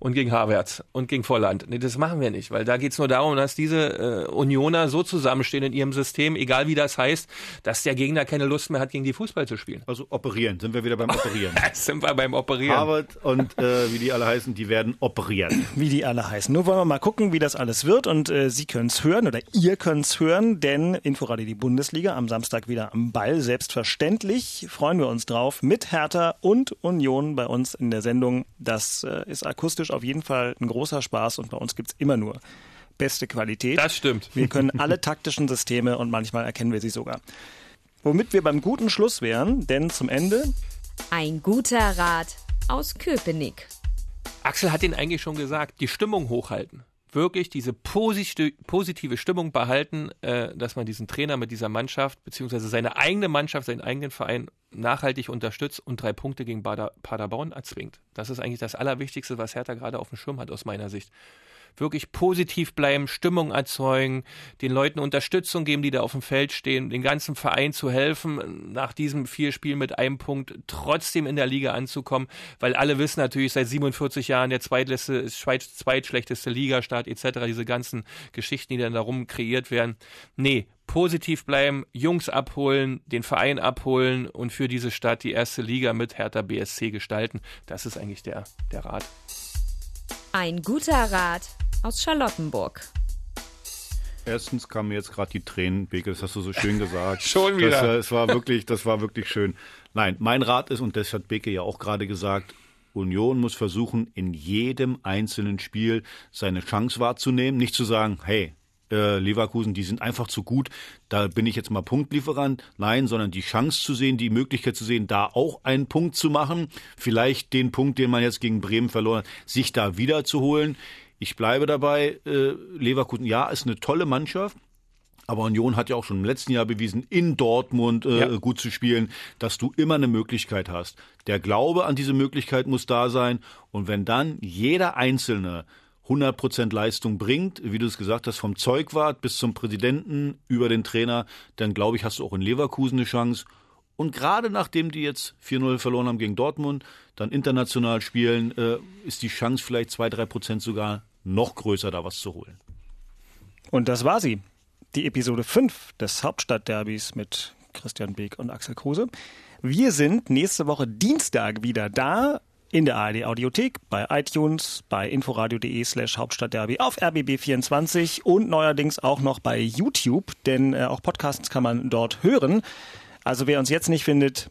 Und gegen Havertz und gegen Volland. Nee, das machen wir nicht, weil da geht's nur darum, dass diese äh, Unioner so zusammenstehen in ihrem System, egal wie das heißt, dass der Gegner keine Lust mehr hat, gegen die Fußball zu spielen. Also operieren, sind wir wieder beim Operieren. Sind wir beim Operieren. Harvard und äh, wie die alle heißen, die werden operiert. wie die alle heißen. Nur wollen wir mal gucken, wie das alles wird und äh, Sie können es hören oder ihr könnt es hören, denn Inforadio die Bundesliga am Samstag wieder am Ball. Selbstverständlich freuen wir uns drauf mit Hertha und Union bei uns in der Sendung. Das äh, ist akustisch auf jeden Fall ein großer Spaß und bei uns gibt's immer nur beste Qualität. Das stimmt. Wir können alle taktischen Systeme und manchmal erkennen wir sie sogar. Womit wir beim guten Schluss wären, denn zum Ende Ein guter Rat aus Köpenick. Axel hat den eigentlich schon gesagt, die Stimmung hochhalten. Wirklich diese posi- positive Stimmung behalten, äh, dass man diesen Trainer mit dieser Mannschaft, beziehungsweise seine eigene Mannschaft, seinen eigenen Verein nachhaltig unterstützt und drei Punkte gegen Bader, Paderborn erzwingt. Das ist eigentlich das Allerwichtigste, was Hertha gerade auf dem Schirm hat, aus meiner Sicht. Wirklich positiv bleiben, Stimmung erzeugen, den Leuten Unterstützung geben, die da auf dem Feld stehen, den ganzen Verein zu helfen, nach diesem vier Spielen mit einem Punkt trotzdem in der Liga anzukommen, weil alle wissen natürlich seit 47 Jahren der zweitletzte, zweit, zweitschlechteste Ligastart etc., diese ganzen Geschichten, die dann darum kreiert werden. Nee, positiv bleiben, Jungs abholen, den Verein abholen und für diese Stadt die erste Liga mit Hertha BSC gestalten. Das ist eigentlich der, der Rat. Ein guter Rat aus Charlottenburg. Erstens kamen mir jetzt gerade die Tränen, Beke, das hast du so schön gesagt. Schon wieder. Das, äh, es war wirklich, das war wirklich schön. Nein, mein Rat ist, und das hat Beke ja auch gerade gesagt, Union muss versuchen, in jedem einzelnen Spiel seine Chance wahrzunehmen. Nicht zu sagen, hey, äh, Leverkusen, die sind einfach zu gut, da bin ich jetzt mal Punktlieferant. Nein, sondern die Chance zu sehen, die Möglichkeit zu sehen, da auch einen Punkt zu machen. Vielleicht den Punkt, den man jetzt gegen Bremen verloren hat, sich da wiederzuholen. Ich bleibe dabei, äh, Leverkusen, ja, ist eine tolle Mannschaft. Aber Union hat ja auch schon im letzten Jahr bewiesen, in Dortmund äh, Ja. gut zu spielen, dass du immer eine Möglichkeit hast. Der Glaube an diese Möglichkeit muss da sein. Und wenn dann jeder Einzelne 100% Leistung bringt, wie du es gesagt hast, vom Zeugwart bis zum Präsidenten über den Trainer, dann glaube ich, hast du auch in Leverkusen eine Chance. Und gerade nachdem die jetzt 4-0 verloren haben gegen Dortmund, dann international spielen, äh, ist die Chance vielleicht 2-3% sogar noch größer, da was zu holen. Und das war sie. Die Episode 5 des Hauptstadtderbys mit Christian Beek und Axel Kruse. Wir sind nächste Woche Dienstag wieder da in der ARD Audiothek, bei iTunes, bei inforadio.de slash Hauptstadtderby, auf RBB24 und neuerdings auch noch bei YouTube, denn äh, auch Podcasts kann man dort hören. Also wer uns jetzt nicht findet,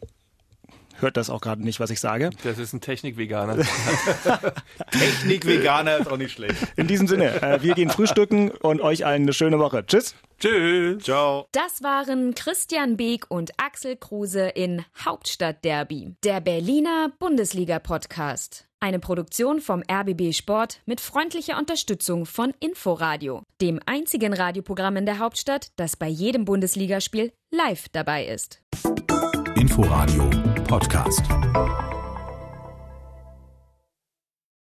hört das auch gerade nicht, was ich sage. Das ist ein Technik-Veganer. Technik-Veganer ist auch nicht schlecht. In diesem Sinne, äh, wir gehen frühstücken und euch allen eine schöne Woche. Tschüss. Tschüss. Ciao. Das waren Christian Beek und Axel Kruse in Hauptstadtderby, der Berliner Bundesliga-Podcast. Eine Produktion vom RBB Sport mit freundlicher Unterstützung von Inforadio, dem einzigen Radioprogramm in der Hauptstadt, das bei jedem Bundesligaspiel live dabei ist. Inforadio Podcast.